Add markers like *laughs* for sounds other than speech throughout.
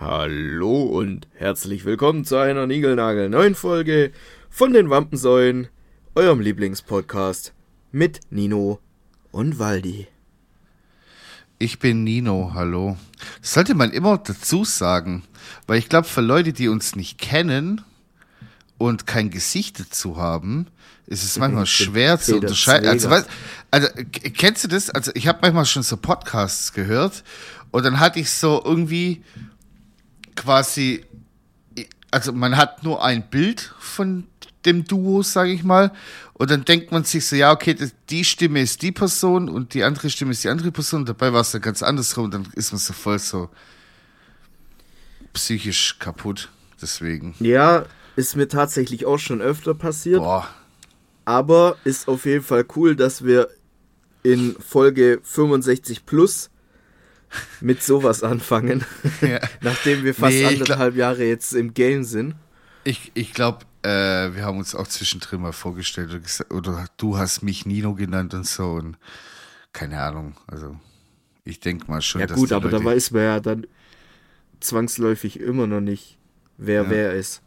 Hallo und herzlich willkommen zu einer Nigelnagel neuen Folge von den Wampensäulen, eurem Lieblingspodcast mit Nino und Waldi. Ich bin Nino, hallo. Das sollte man immer dazu sagen, weil ich glaube, für Leute, die uns nicht kennen und kein Gesicht dazu haben, ist es manchmal *laughs* schwer zu unterscheiden. Also, was, also, kennst du das? Also, ich habe manchmal schon so Podcasts gehört und dann hatte ich so irgendwie quasi, also man hat nur ein Bild von dem Duo, sage ich mal, und dann denkt man sich so, ja, okay, die Stimme ist die Person und die andere Stimme ist die andere Person. Dabei war es dann ganz andersrum und dann ist man so voll so psychisch kaputt. Deswegen. Ja, ist mir tatsächlich auch schon öfter passiert. Boah. Aber ist auf jeden Fall cool, dass wir in Folge 65 plus mit sowas anfangen, *laughs* ja. nachdem wir fast nee, anderthalb Jahre jetzt im Game sind. Ich, ich glaube, äh, wir haben uns auch zwischendrin mal vorgestellt oder, gesagt, oder du hast mich Nino genannt und so und keine Ahnung. Also ich denke mal schon. Ja gut, aber Leute da weiß man ja dann zwangsläufig immer noch nicht, wer ja. wer ist.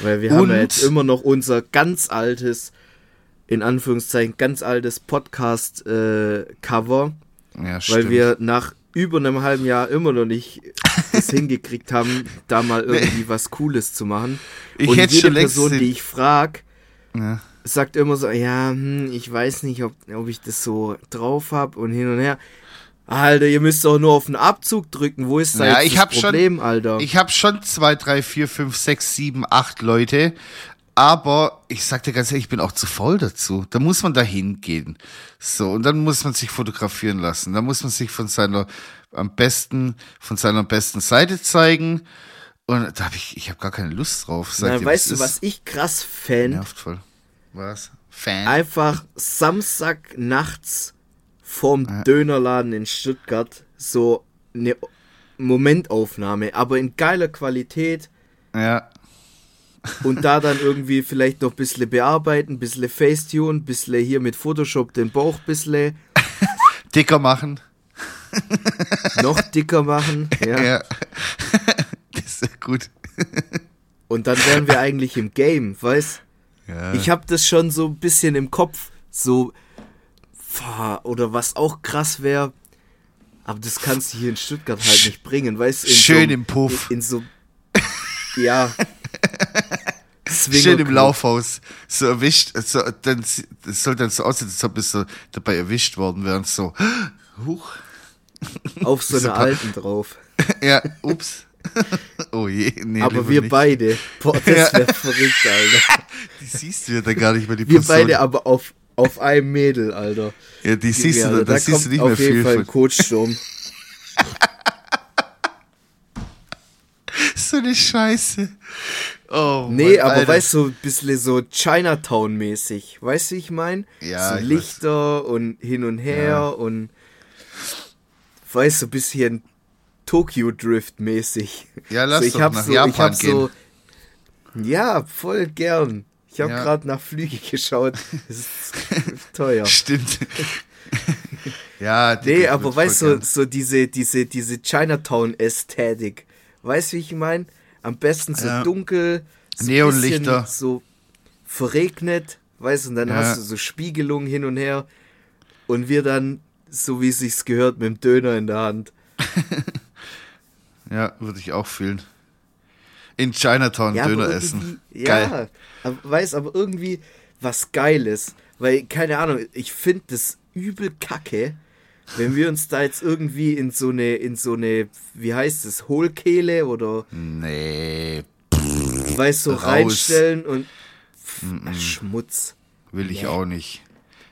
Weil wir und? haben ja jetzt immer noch unser ganz altes, in Anführungszeichen, ganz altes Podcast-Cover. Äh, ja, weil wir nach über einem halben Jahr immer noch nicht es *laughs* hingekriegt haben, da mal irgendwie was Cooles zu machen. Ich und hätte jede schon Person, die ich frage, ja. sagt immer so, ja, hm, ich weiß nicht, ob, ob ich das so drauf habe und hin und her. Alter, ihr müsst doch nur auf den Abzug drücken. Wo ist da ja, jetzt das Problem, schon, Alter? Ich habe schon zwei, drei, vier, fünf, sechs, sieben, acht Leute, aber ich sag dir ganz ehrlich, ich bin auch zu voll dazu. Da muss man da hingehen. So, und dann muss man sich fotografieren lassen. Da muss man sich von seiner am besten, von seiner besten Seite zeigen. Und da habe ich, ich habe gar keine Lust drauf. Sag Na, weißt du, was ich krass fan? Nervt voll. Was? Fan? Einfach Samstag nachts vorm ja. Dönerladen in Stuttgart so eine Momentaufnahme, aber in geiler Qualität. Ja. Und da dann irgendwie vielleicht noch ein bisschen bearbeiten, ein bisschen Facetune, ein bisschen hier mit Photoshop den Bauch ein bisschen dicker machen. noch dicker machen, ja. ja. *laughs* Das ist gut. Und dann wären wir eigentlich im Game, weißt? Ja. Ich habe das schon so ein bisschen im Kopf, so oder was auch krass wäre, aber das kannst du hier in Stuttgart halt nicht bringen, weißt? du? Schön so, im Puff. In so ja, Schön im Laufhaus. So erwischt. So, dann, das soll dann so aussehen, als ob wir so dabei erwischt worden wären. So, *gasps* huch. Auf so *laughs* einer alten drauf. *laughs* ja, ups. *laughs* oh je, nee. Aber wir nicht. beide. Boah, das wäre ja. verrückt, Alter. Die siehst du ja da gar nicht mehr, die Wir Person. beide aber auf, auf einem Mädel, Alter. Ja, die siehst ja, du, da, da siehst du nicht mehr viel. Auf jeden Fall ein Coachsturm. So eine Scheiße. Oh, nee, Mann, aber Alter. weißt du, so ein bisschen so Chinatown-mäßig. Weißt du, wie ich meine? Ja. So Lichter weiß. und hin und her ja. und weißt du, so ein bisschen Tokyo Drift-mäßig. Ja, lass so, ich doch nach so, Japan ich hab gehen. So, ja, voll gern. Ich habe ja. gerade nach Flüge *laughs* geschaut. Das ist teuer. Stimmt. *laughs* ja, nee, aber weißt du, so, so diese, diese, diese Chinatown-Ästhetik. Weißt du, wie ich meine? Am besten so ja. dunkel, so Neonlichter. so verregnet, weißt du, und dann ja. hast du so Spiegelungen hin und her. Und wir dann, so wie es sich gehört, mit dem Döner in der Hand. *laughs* ja, würde ich auch fühlen. In Chinatown ja, Döner essen. Ja, aber, weiß aber irgendwie was Geiles. Weil, keine Ahnung, ich finde das übel kacke, wenn wir uns da jetzt irgendwie in so eine, in so eine, wie heißt es, Hohlkehle oder. Nee. Weißt du, so reinstellen und. Pff, mm -mm. Schmutz. Will ich nee. auch nicht.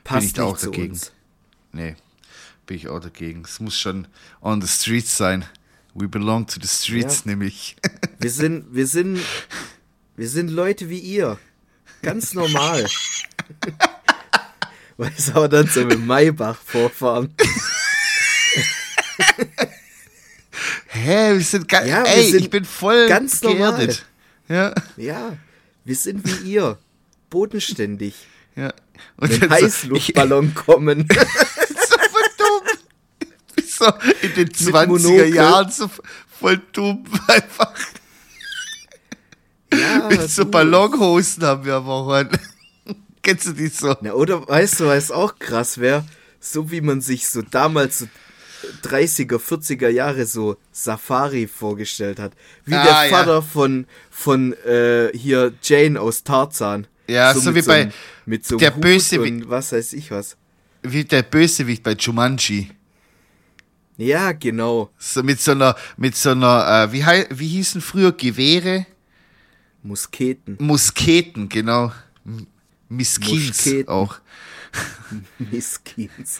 Passt bin ich da auch dagegen. Uns. Nee, bin ich auch dagegen. Es muss schon on the streets sein. We belong to the streets, ja. nämlich. *laughs* Wir sind, wir sind, wir sind Leute wie ihr. Ganz normal. *laughs* Weißt du, aber dann so mit Maybach vorfahren. Hä, wir sind ganz, ja, ey, sind ich bin voll ganz geerdet. Ja. ja, wir sind wie ihr, bodenständig. Ja. Und mit Heißluftballon so, kommen. *laughs* so verdammt. So in den 20er Jahren so Voll dumm, *laughs* einfach. Ja, Mit so Ballonhosen haben wir aber auch an. Kennst du die so? Na, oder weißt du, was auch krass wäre? So wie man sich so damals so 30er, 40er Jahre so Safari vorgestellt hat. Wie ah, der Vater ja. von, von äh, hier Jane aus Tarzan. Ja, so, so wie so bei mit so der Bösewicht. Was weiß ich was. Wie der Bösewicht bei Jumanji. Ja, genau. So mit so einer, mit so einer, äh, wie, wie hießen früher Gewehre? Musketen. Musketen, genau. Miskins auch. *laughs* Miskins.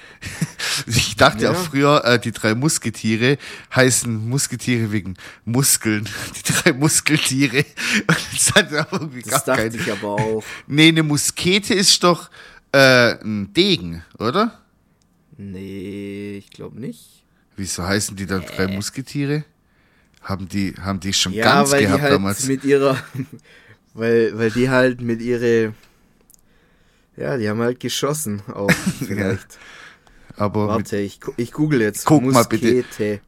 Ich dachte ja. auch früher, äh, die drei Musketiere heißen Musketiere wegen Muskeln. *laughs* Die drei Muskeltiere. *laughs* das hat irgendwie das gar dachte keine. ich aber auch. Nee, eine Muskete ist doch äh, ein Degen, oder? Nee, ich glaube nicht. Wieso heißen die dann drei Musketiere? Haben die, haben die schon ja, ganz weil gehabt die halt damals? Mit ihrer, weil, weil die halt mit ihre, ja, die haben halt geschossen auch *laughs* vielleicht. Aber Warte, ich, ich google jetzt. Guck Muskete. mal bitte.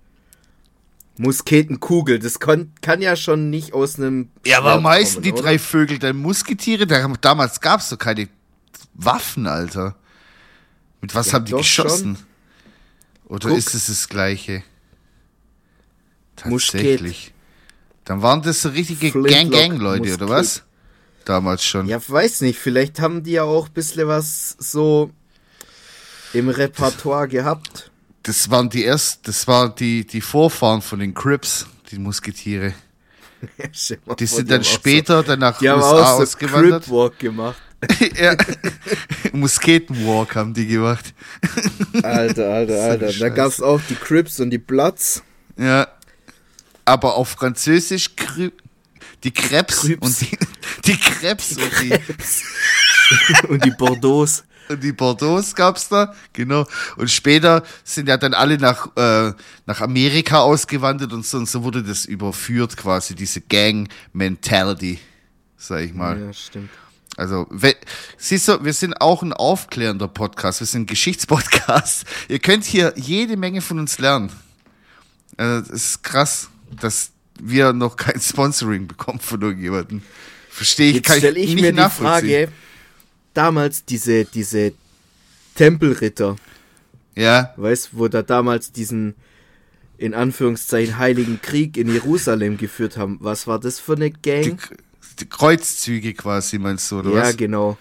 Musketenkugel, das kann, kann ja schon nicht aus einem. Ja, warum heißen die oder? drei Vögel denn Musketiere? Damals gab es doch keine Waffen, Alter. Mit was ja, haben die geschossen? Schon. Oder Guck. ist es das gleiche? Tatsächlich. Musket. Dann waren das so richtige Gang-Gang-Leute, oder was? Damals schon. Ja, weiß nicht. Vielleicht haben die ja auch ein bisschen was so im Repertoire das, gehabt. Das waren die ersten, das waren die, die Vorfahren von den Crips, die Musketiere. *laughs* Ja, die sind dann später so, dann nach die USA haben auch so ausgewandert. Crip Walk gemacht. *laughs* ja. *laughs* Musketenwalk haben die gemacht. Alter, alter, alter. Da gab es auch die Crips und die Bloods. Ja. Aber auf Französisch die Krebs und die, die Krebs und die, und die Bordeaux. Und die Bordeaux gab's da, genau. Und später sind ja dann alle nach, äh, nach Amerika ausgewandert und so, und so wurde das überführt quasi, diese Gang-Mentality, sag ich mal. Ja, stimmt. Also, siehst du, wir sind auch ein aufklärender Podcast, wir sind ein Geschichtspodcast. Ihr könnt hier jede Menge von uns lernen. Also, das ist krass, dass wir noch kein *laughs* Sponsoring bekommen von irgendjemandem. Verstehe ich, kann ich, ich nicht mir die Frage, damals diese, diese Tempelritter. Ja. Weißt, wo da damals diesen, in Anführungszeichen, Heiligen Krieg in Jerusalem geführt haben. Was war das für eine Gang? Die, die Kreuzzüge quasi, meinst du, oder ja, was? Ja, genau.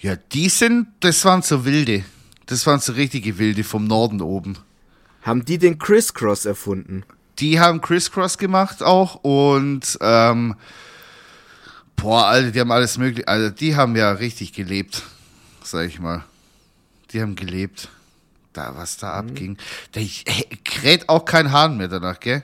Ja, die sind, das waren so wilde. Das waren so richtige wilde vom Norden oben. Haben die den Crisscross erfunden? Die haben Crisscross gemacht auch und ähm, boah, Alter, die haben alles mögliche. Also die haben ja richtig gelebt, sag ich mal. Die haben gelebt. Da, was da mhm. abging. Da kräht auch kein Hahn mehr danach, gell?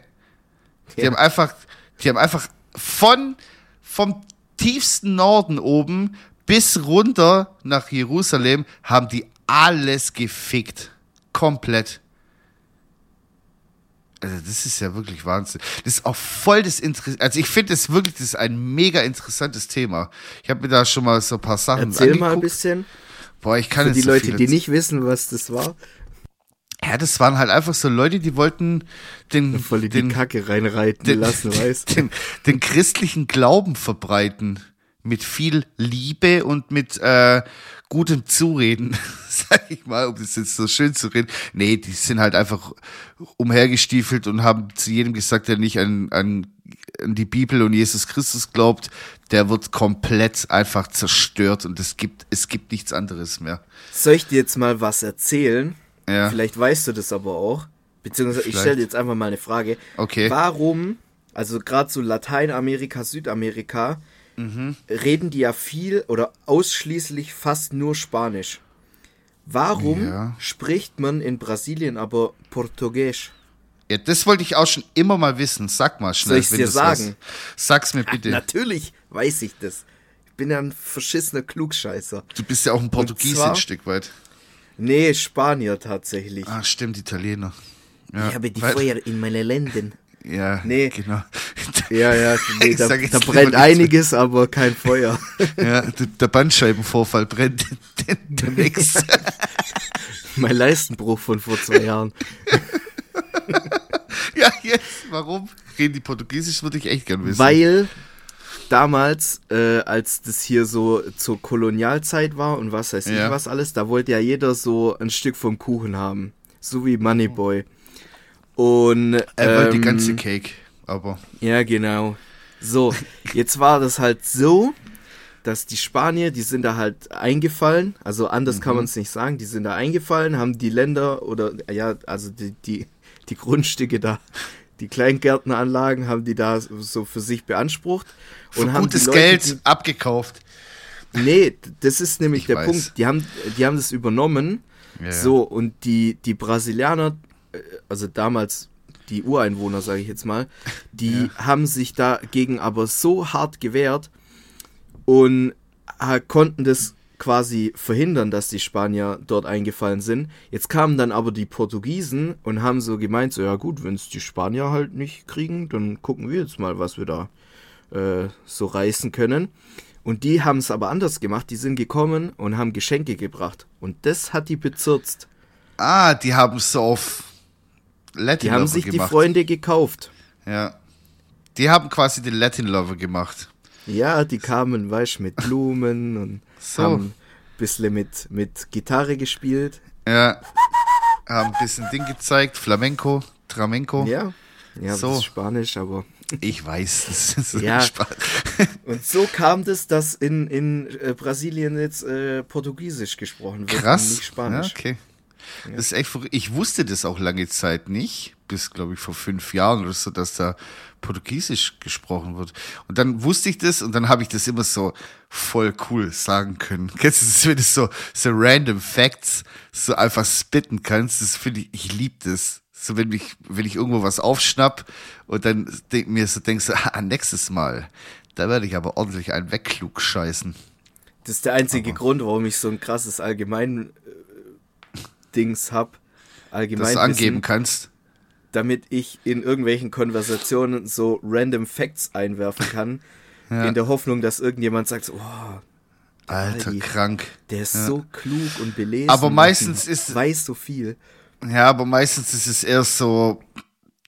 Die ja. haben einfach, die haben einfach von, vom tiefsten Norden oben bis runter nach Jerusalem haben die alles gefickt. Komplett. Also das ist ja wirklich Wahnsinn. Das ist auch voll das Interesse. Also ich finde es wirklich, das ist ein mega interessantes Thema. Ich habe mir da schon mal so ein paar Sachen Erzähl angeguckt. mal ein bisschen. Boah, ich kann Für die so Leute, die nicht wissen, was das war. Ja, das waren halt einfach so Leute, die wollten den, *laughs* voll den, den Kacke reinreiten den, lassen, *laughs* weißt den, den christlichen Glauben verbreiten mit viel Liebe und mit äh, gutem Zureden, *laughs* sag ich mal, um das jetzt so schön zu reden. Nee, die sind halt einfach umhergestiefelt und haben zu jedem gesagt, der nicht an, an, an die Bibel und Jesus Christus glaubt, der wird komplett einfach zerstört und es gibt, es gibt nichts anderes mehr. Soll ich dir jetzt mal was erzählen? Ja. Vielleicht weißt du das aber auch. Beziehungsweise Vielleicht. ich stelle dir jetzt einfach mal eine Frage. Okay. Warum, also gerade so Lateinamerika, Südamerika, mhm. reden die ja viel oder ausschließlich fast nur Spanisch. Warum ja. spricht man in Brasilien aber Portugiesisch? Ja, das wollte ich auch schon immer mal wissen. Sag mal schnell. Soll ich dir sagen? Was. Sag's mir bitte. Ja, natürlich weiß ich das. Ich bin ja ein verschissener Klugscheißer. Du bist ja auch ein Portugies ein Stück weit. Nee, Spanier tatsächlich. Ah, stimmt, Italiener. Ja. Ich habe die Feuer in meine Lenden. Ja, nee. genau. Ja, ja, nee, *laughs* da, da brennt einiges, aber kein Feuer. *laughs* Ja, der Bandscheibenvorfall brennt *laughs* mein Leistenbruch von vor zwei Jahren. ja, jetzt, warum? Reden die Portugiesisch, würde ich echt gern wissen. Weil damals, äh, als das hier so zur Kolonialzeit war und was weiß ja. ich was alles, da wollte ja jeder so ein Stück vom Kuchen haben. So wie Moneyboy. Und. Er wollte die ganze ähm, Cake, aber. Ja, genau. So, jetzt war das halt so, dass die Spanier, die sind da halt eingefallen, also anders mhm. kann man es nicht sagen, die sind da eingefallen, haben die Länder oder ja, also die, die, die Grundstücke da, die Kleingärtneranlagen haben die da so für sich beansprucht. Für und haben gutes Leute, Geld abgekauft. Nee, das ist nämlich ich der weiß. Punkt. Die haben, die haben das übernommen. Ja, so, und die, die Brasilianer, also damals die Ureinwohner, sage ich jetzt mal, die *laughs* ja. haben sich dagegen aber so hart gewehrt und äh, konnten das quasi verhindern, dass die Spanier dort eingefallen sind. Jetzt kamen dann aber die Portugiesen und haben so gemeint, so ja gut, wenn es die Spanier halt nicht kriegen, dann gucken wir jetzt mal, was wir da äh, so reißen können. Und die haben es aber anders gemacht. Die sind gekommen und haben Geschenke gebracht. Und das hat die bezirzt. Ah, die haben es so auf Latin Die haben sich gemacht. die Freunde gekauft. Ja. Die haben quasi den Latin Lover gemacht. Ja, die kamen, weißt mit Blumen und so. haben ein bisschen mit, mit Gitarre gespielt. Ja. Haben ein bisschen Ding gezeigt, Flamenco, Tramenco. Ja. Ja, so. das ist Spanisch, aber. Ich weiß, *laughs* das ist ja. *laughs* Und so kam das, dass in, in äh, Brasilien jetzt äh, Portugiesisch gesprochen wird. Krass. nicht Spanisch. Ja, okay. Das ist echt Ich wusste das auch lange Zeit nicht, bis glaube ich vor fünf Jahren oder so, dass da Portugiesisch gesprochen wird. Und dann wusste ich das und dann habe ich das immer so voll cool sagen können. *laughs* Kennst du das, wenn du so, so random Facts so einfach spitten kannst? Das finde ich, ich liebe das. So, wenn ich, wenn ich irgendwo was aufschnapp und dann denk, mir so denkst, *laughs* ah, nächstes Mal, da werde ich aber ordentlich einen wegklug scheißen. Das ist der einzige aber. Grund, warum ich so ein krasses allgemein Dings hab. Allgemein das angeben kannst. Damit ich in irgendwelchen Konversationen so random Facts einwerfen kann. *laughs* ja. In der Hoffnung, dass irgendjemand sagt, oh, Alter, Aldi, krank. Der ist ja. so klug und belesen. Aber meistens ist. Weiß so viel. Ja, aber meistens ist es eher so,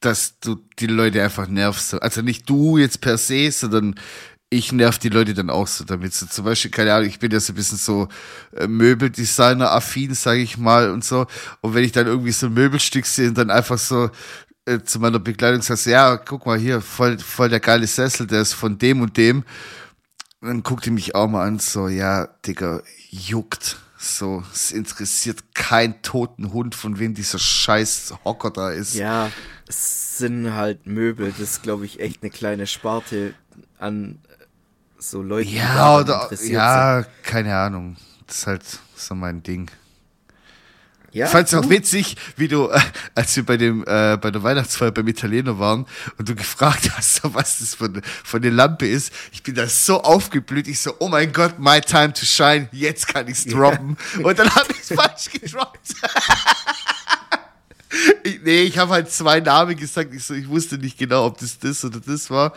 dass du die Leute einfach nervst. Also nicht du jetzt per se, sondern ich nerv die Leute dann auch so damit. So zum Beispiel, keine Ahnung, ich bin ja so ein bisschen so äh, Möbeldesigner-affin, sage ich mal, und so. Und wenn ich dann irgendwie so ein Möbelstück sehe und dann einfach so äh, zu meiner Bekleidung sagst, ja, guck mal hier, voll, voll der geile Sessel, der ist von dem und dem. Dann guckt die mich auch mal an, so, ja, Digga, juckt. So, es interessiert keinen toten Hund, von wem dieser scheiß Hocker da ist. Ja, es sind halt Möbel, das ist, glaube ich, echt eine kleine Sparte an so Leute, ja, oder, ja, sind. keine Ahnung. Das ist halt so mein Ding. Ja, ich fand es auch witzig, wie du, äh, als wir bei dem äh, bei der Weihnachtsfeier beim Italiener waren und du gefragt hast, *laughs* was das von, von der Lampe ist. Ich bin da so aufgeblüht. Ich so, oh mein Gott, my time to shine. Jetzt kann ich's droppen. Ja. Und dann habe ich *laughs* falsch gedroppt. *laughs* Ich, nee, ich habe halt zwei Namen gesagt. Ich, so, ich wusste nicht genau, ob das das oder das war.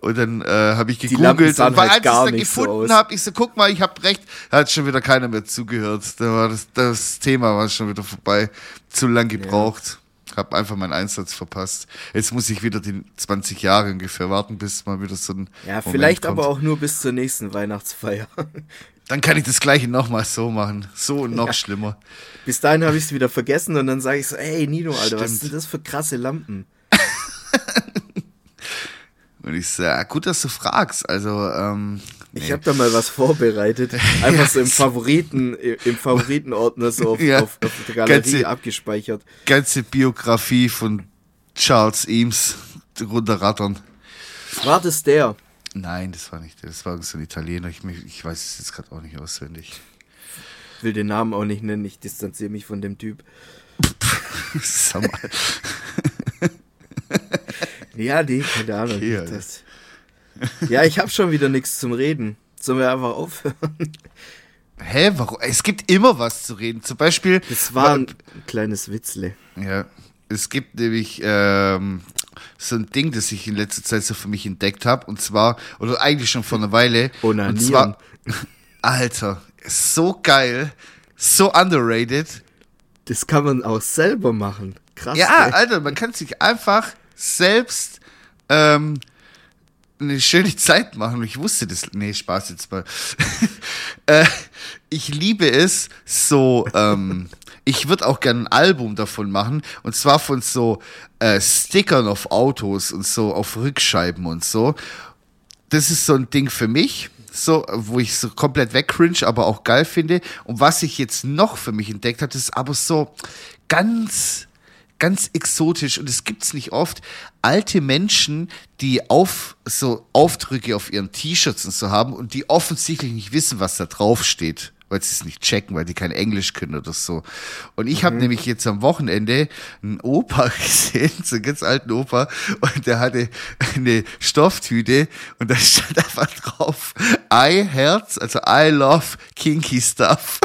Und dann äh, habe ich gegoogelt. Und weil halt als ich es dann gefunden so habe, ich so, guck mal, ich habe recht, hat schon wieder keiner mehr zugehört. Da war das, das Thema war schon wieder vorbei. Zu lang gebraucht. Ja. Hab einfach meinen Einsatz verpasst. Jetzt muss ich wieder die 20 Jahre ungefähr warten, bis mal wieder so ein. Ja, Moment vielleicht kommt. aber auch nur bis zur nächsten Weihnachtsfeier. Dann kann ich das gleiche nochmal so machen. So *laughs* und noch ja. schlimmer. Bis dahin habe ich es wieder vergessen und dann sage ich so, ey Nino, Alter, Stimmt. was sind das für krasse Lampen? *laughs* und ich sage, gut, dass du fragst. Also, ähm, nee. Ich habe da mal was vorbereitet. *laughs* Einfach so im Favoriten, im Favoritenordner so auf, ja. auf, auf der Galerie ganze, abgespeichert. Ganze Biografie von Charles Eames runterrattern. War das der? Nein, das war nicht der. Das war so ein Italiener. Ich, ich weiß es jetzt gerade auch nicht auswendig. Ich will den Namen auch nicht nennen. Ich distanziere mich von dem Typ. *laughs* Sag mal. *laughs* ja, nee, keine Ahnung. Okay, das. Ja, ich habe schon wieder nichts zum Reden. Sollen wir einfach aufhören? Hä, warum? Es gibt immer was zu reden. Zum Beispiel. Das war ein kleines Witzle. Ja. Es gibt nämlich ähm, so ein Ding, das ich in letzter Zeit so für mich entdeckt habe. Und zwar, oder eigentlich schon vor einer Weile. Onanieren. Und zwar, *laughs* Alter, so geil, so underrated. Das kann man auch selber machen. Krass. Ja, ey. Alter, man kann sich einfach selbst ähm, eine schöne *laughs* Zeit machen. Ich wusste das. Nee, Spaß jetzt mal. *laughs* äh, ich liebe es so. Ähm, ich würde auch gerne ein Album davon machen. Und zwar von so äh, Stickern auf Autos und so auf Rückscheiben und so. Das ist so ein Ding für mich so, wo ich so komplett wegcringe, aber auch geil finde. Und was ich jetzt noch für mich entdeckt habe, ist aber so ganz ganz exotisch und es gibt's nicht oft. Alte Menschen, die auf so Aufdrücke auf ihren T-Shirts und so haben und die offensichtlich nicht wissen, was da drauf steht, weil sie es nicht checken, weil die kein Englisch können oder so. Und ich habe mhm. nämlich jetzt am Wochenende einen Opa *laughs* gesehen, so einen ganz alten Opa, und der hatte eine Stofftüte und da stand einfach drauf I Herz, also I love kinky stuff.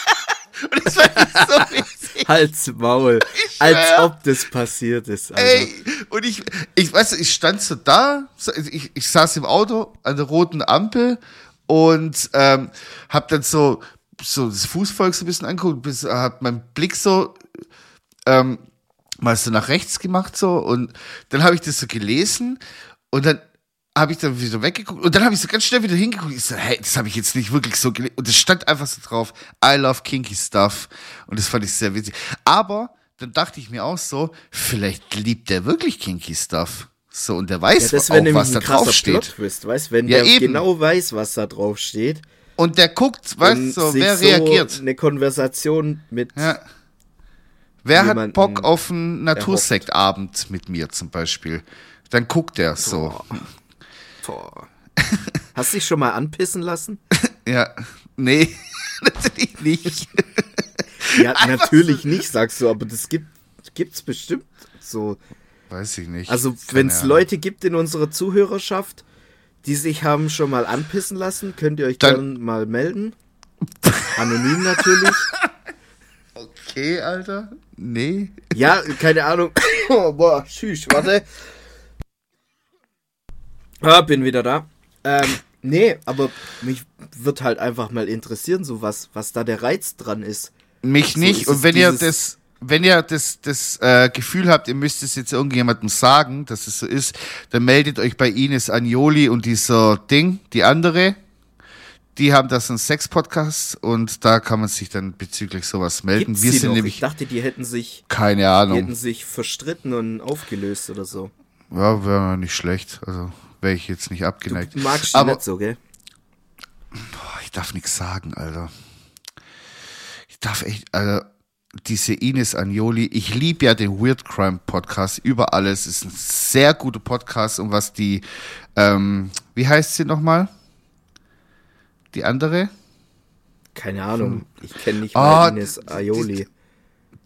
*laughs* und das war so witzig. Hals, Maul. Als ob das passiert ist. Alter. Ey, und ich, ich weiß, ich stand so da, ich, ich saß im Auto an der roten Ampel und ähm, hab dann so, so das Fußvolk so ein bisschen angeguckt, bis hab meinen Blick so ähm, mal so nach rechts gemacht so und dann habe ich das so gelesen und dann habe ich dann wieder weggeguckt und dann habe ich so ganz schnell wieder hingeguckt. Ich so, hey, das habe ich jetzt nicht wirklich so gelesen. Und es stand einfach so drauf, I love kinky stuff. Und das fand ich sehr witzig. Aber dann dachte ich mir auch so, vielleicht liebt der wirklich kinky stuff. So, und der weiß ja, auch, was da drauf steht. weißt, wenn ja, der eben. genau weiß, was da drauf steht. Und der guckt, weißt du, so, wer reagiert. So eine Konversation mit. Ja. Wer hat Bock auf einen Natursektabend mit mir zum Beispiel? Dann guckt er so. Boah. Hast du dich schon mal anpissen lassen? *laughs* ja, nee, *laughs* natürlich nicht. ja, *laughs* natürlich nicht, sagst du, aber das gibt gibt's bestimmt so. Weiß ich nicht. Also, wenn es Leute gibt in unserer Zuhörerschaft, die sich haben schon mal anpissen lassen, könnt ihr euch dann, dann mal melden. Anonym natürlich. *laughs* Okay, Alter. Nee. Ja, keine Ahnung. *coughs* Oh, boah, tschüss, warte. Ah, bin wieder da. Ähm, nee, aber mich wird halt einfach mal interessieren, so was, was da der Reiz dran ist. Mich so nicht. Und wenn ihr das, wenn ihr das, das äh, Gefühl habt, ihr müsst es jetzt irgendjemandem sagen, dass es so ist, dann meldet euch bei Ines Agnoli und dieser Ding, die andere. Die haben das einen Sex-Podcast und da kann man sich dann bezüglich sowas melden. Gibt's Wir sind noch? nämlich. Ich dachte, die hätten sich. Keine Ahnung. Die hätten sich verstritten und aufgelöst oder so. Ja, wäre nicht schlecht. Also wäre ich jetzt nicht abgeneigt. Du magst die Aber, nicht so, gell? Ich darf nichts sagen, Alter. Ich darf echt, Alter, diese Ines Agnoli, ich liebe ja den Weird Crime Podcast über alles. Ist ein sehr guter Podcast, um was die, ähm, wie heißt sie nochmal? Die andere? Keine Ahnung, ich kenne nicht mal oh, Ines Aioli. Die,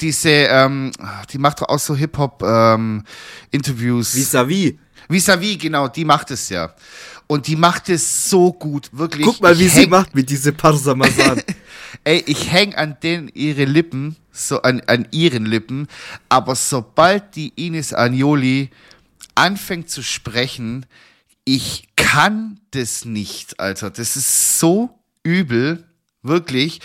diese, ähm, die macht doch auch so Hip-Hop-Interviews. Ähm, Vis-à-vis. Vis-à-vis, genau, die macht es ja. Und die macht es so gut, wirklich. Guck mal, wie sie macht mit diese Parsamazan. *laughs* Ey, ich häng an den ihre Lippen, so an, an ihren Lippen, aber sobald die Ines Agnoli anfängt zu sprechen, ich kann das nicht, Alter. Das ist so übel, wirklich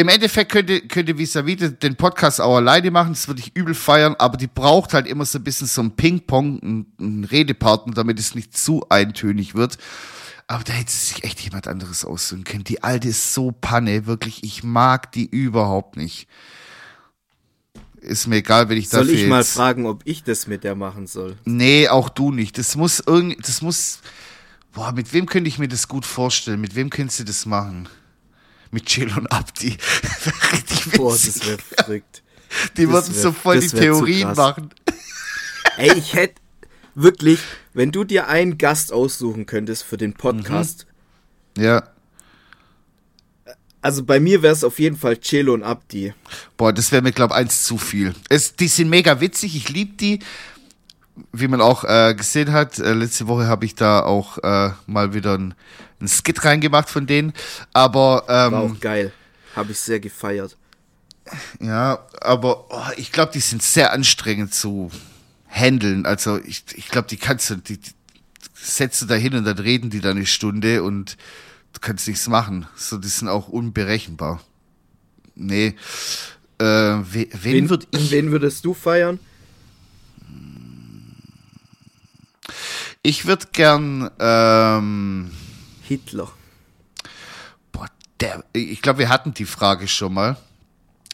im Endeffekt könnte, könnte Vis-a-vis den Podcast auch alleine machen, das würde ich übel feiern, aber die braucht halt immer so ein bisschen so ein Ping-Pong, einen Redepartner, damit es nicht zu eintönig wird. Aber da hätte sich echt jemand anderes aussuchen können. Die alte ist so Panne, wirklich, ich mag die überhaupt nicht. Ist mir egal, wenn ich dafür Soll ich mal fragen, ob ich das mit der machen soll? Nee, auch du nicht. Das muss irgendwie, das muss, boah, mit wem könnte ich mir das gut vorstellen? Mit wem könntest du das machen? mit Chill und Abdi. *laughs* Richtig. Boah, das wäre verrückt. Die das würden wär, so voll die Theorien machen. Ey, ich hätte wirklich, wenn du dir einen Gast aussuchen könntest für den Podcast. Mhm. Ja. Also bei mir wäre es auf jeden Fall Chelo und Abdi. Boah, das wäre mir, glaube ich, eins zu viel. Es, die sind mega witzig, ich liebe die. Wie man auch äh, gesehen hat, äh, letzte Woche habe ich da auch äh, mal wieder ein ein Skit reingemacht von denen. Aber ähm, war auch geil. Habe ich sehr gefeiert. Ja, aber oh, ich glaube, die sind sehr anstrengend zu handeln. Also ich, ich glaube, die kannst du, die, die setzt du da hin und dann reden die da eine Stunde und du kannst nichts machen. So, die sind auch unberechenbar. Nee. Äh, we, wen, wen, würd ich, wen würdest du feiern? Ich würde gern ähm, Hitler. Boah, der, ich glaube, wir hatten die Frage schon mal.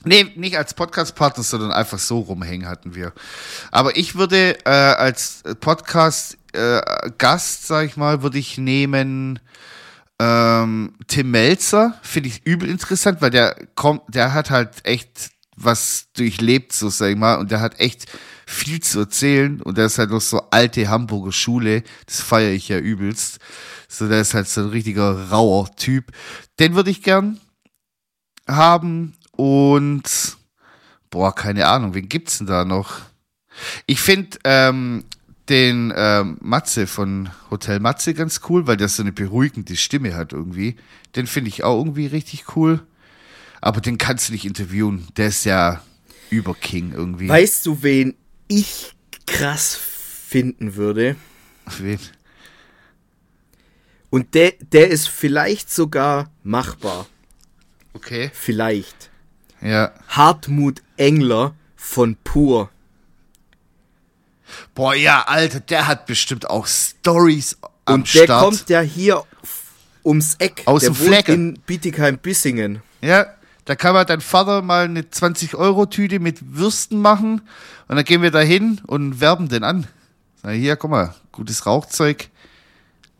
Nee, nicht als Podcast-Partner, sondern einfach so rumhängen hatten wir. Aber ich würde äh, als Podcast-Gast, äh, sag ich mal, würde ich nehmen ähm, Tim Melzer. Finde ich übel interessant, weil der kommt, der hat halt echt was durchlebt, so sag ich mal, und der hat echt viel zu erzählen und der ist halt noch so alte Hamburger Schule, das feiere ich ja übelst. So, der ist halt so ein richtiger rauer Typ. Den würde ich gern haben und boah, keine Ahnung, wen gibt's denn da noch? Ich finde ähm, den ähm, Matze von Hotel Matze ganz cool, weil der so eine beruhigende Stimme hat irgendwie. Den finde ich auch irgendwie richtig cool. Aber den kannst du nicht interviewen. Der ist ja über King irgendwie. Weißt du, wen ich krass finden würde? Wen? Und der, der ist vielleicht sogar machbar. Okay. Vielleicht. Ja. Hartmut Engler von Pur. Boah, ja, Alter, der hat bestimmt auch Stories am Und der Start. kommt ja hier ums Eck. Aus der dem Fleck. in Bietigheim-Bissingen. Ja, da kann man dein Vater mal eine 20-Euro-Tüte mit Würsten machen und dann gehen wir da hin und werben den an. Na hier, guck mal, gutes Rauchzeug.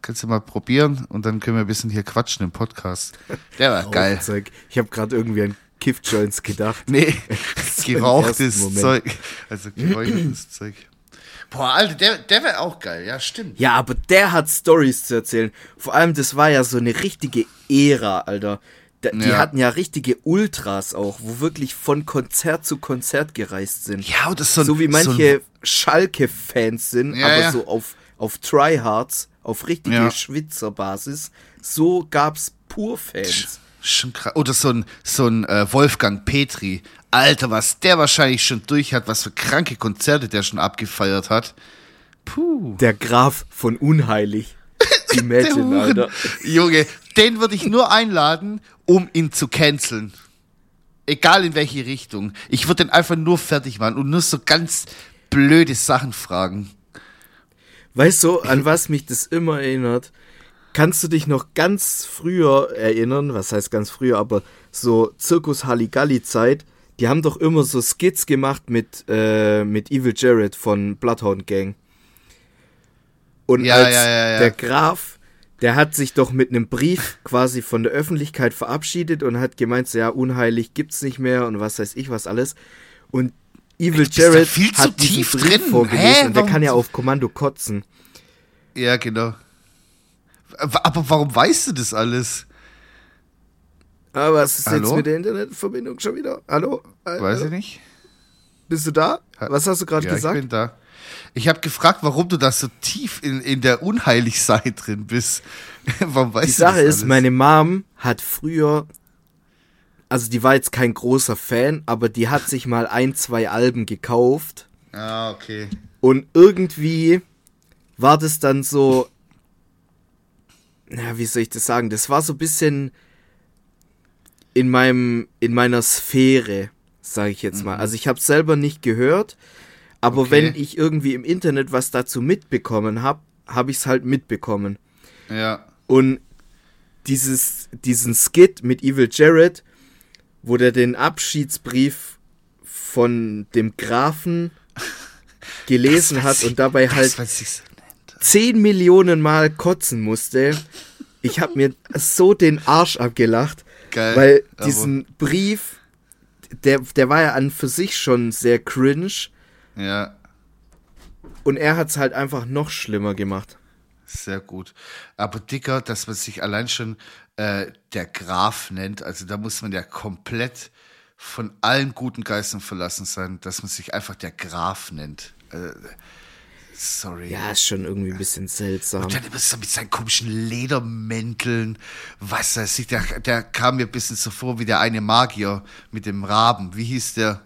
Kannst du mal probieren und dann können wir ein bisschen hier quatschen im Podcast. Der war *laughs* geil. Ich habe gerade irgendwie an Kiff-Joints gedacht. Nee, *laughs* gerauchtes Zeug. Also geräuchertes *clears throat* Zeug. Boah, Alter, der, der wäre auch geil, ja, stimmt. Ja, aber der hat Stories zu erzählen. Vor allem, das war ja so eine richtige Ära, Alter. Die ja. hatten ja richtige Ultras auch, wo wirklich von Konzert zu Konzert gereist sind. Ja, das so, so wie manche so Schalke-Fans sind, ja, aber ja. so auf, auf Tryhards, auf richtige. Schwitzerbasis. So gab's Pur-Fans. Schon krass. Oder so ein, so ein äh, Wolfgang Petri. Alter, was der wahrscheinlich schon durch hat, was für kranke Konzerte der schon abgefeiert hat. Puh. Der Graf von Unheilig. *laughs* Imagine, Alter. Junge, den würde ich nur einladen, um ihn zu canceln. Egal in welche Richtung. Ich würde den einfach nur fertig machen und nur so ganz blöde Sachen fragen. Weißt du, an was mich das immer erinnert? Kannst du dich noch ganz früher erinnern? Was heißt ganz früher, aber so Zirkus Halligalli Zeit. Die haben doch immer so Skits gemacht mit, äh, mit Evil Jared von Bloodhound Gang. Und ja, als ja, ja, der Graf, der hat sich doch mit einem Brief *laughs* quasi von der Öffentlichkeit verabschiedet und hat gemeint, so, ja, unheilig gibt's nicht mehr und was weiß ich was alles. Und Evil Jared hat diesen Brief drin. vorgelesen Hä? und der kann ja auf Kommando kotzen. Ja, genau. Aber warum weißt du das alles? Aber was ist Hallo? jetzt mit der Internetverbindung schon wieder? Hallo? Weiß ich nicht. Bist du da? Was hast du gerade ja, gesagt? Ich bin da. Ich habe gefragt, warum du da so tief in, in der Unheiligsein drin bist. *laughs* warum weißt die Sache ist, meine Mom hat früher, also die war jetzt kein großer Fan, aber die hat sich mal ein, zwei Alben gekauft. Ah, okay. Und irgendwie war das dann so, na, wie soll ich das sagen? Das war so ein bisschen in meinem, in meiner Sphäre, sage ich jetzt mal. Mhm. Also ich habe selber nicht gehört, aber okay. wenn ich irgendwie im Internet was dazu mitbekommen habe, habe ich es halt mitbekommen. Ja. Und dieses, diesen Skit mit Evil Jared, wo der den Abschiedsbrief von dem Grafen *laughs* gelesen hat und dabei halt 10 Millionen Mal kotzen musste. Ich habe mir so den Arsch abgelacht, Geil, weil diesen Brief, der, der war ja an für sich schon sehr cringe. Ja. Und er hat es halt einfach noch schlimmer gemacht. Sehr gut. Aber dicker, dass man sich allein schon äh, der Graf nennt, also da muss man ja komplett von allen guten Geistern verlassen sein, dass man sich einfach der Graf nennt. Äh, Sorry. Ja, ist schon irgendwie ein bisschen seltsam. Und dann immer so mit seinen komischen Ledermänteln. Was weiß ich, der, der kam mir ein bisschen so vor wie der eine Magier mit dem Raben. Wie hieß der?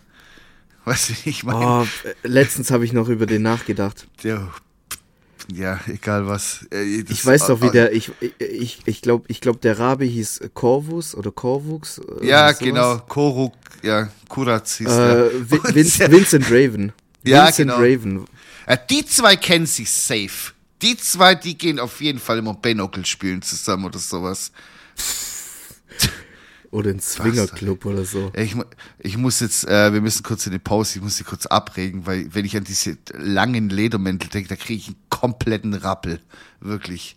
Du, ich meine. Oh, letztens habe ich noch über den nachgedacht. Der. Ja, egal was. Äh, das ich weiß doch, wie der. Ich, ich, ich glaube, ich glaub, der Rabe hieß Corvus oder Corvux. Ja, genau. Koruk, ja, Kuratz hieß äh, der. Vincent Raven. Ja, Vincent genau. Raven. Ja, die zwei kennen sich safe. Die zwei, die gehen auf jeden Fall immer Benokel spielen zusammen oder sowas. Oder ein Swingerclub oder so. Ich, ich muss jetzt, äh, wir müssen kurz in die Pause, ich muss sie kurz abregen, weil wenn ich an diese langen Ledermäntel denke, da kriege ich einen kompletten Rappel. Wirklich.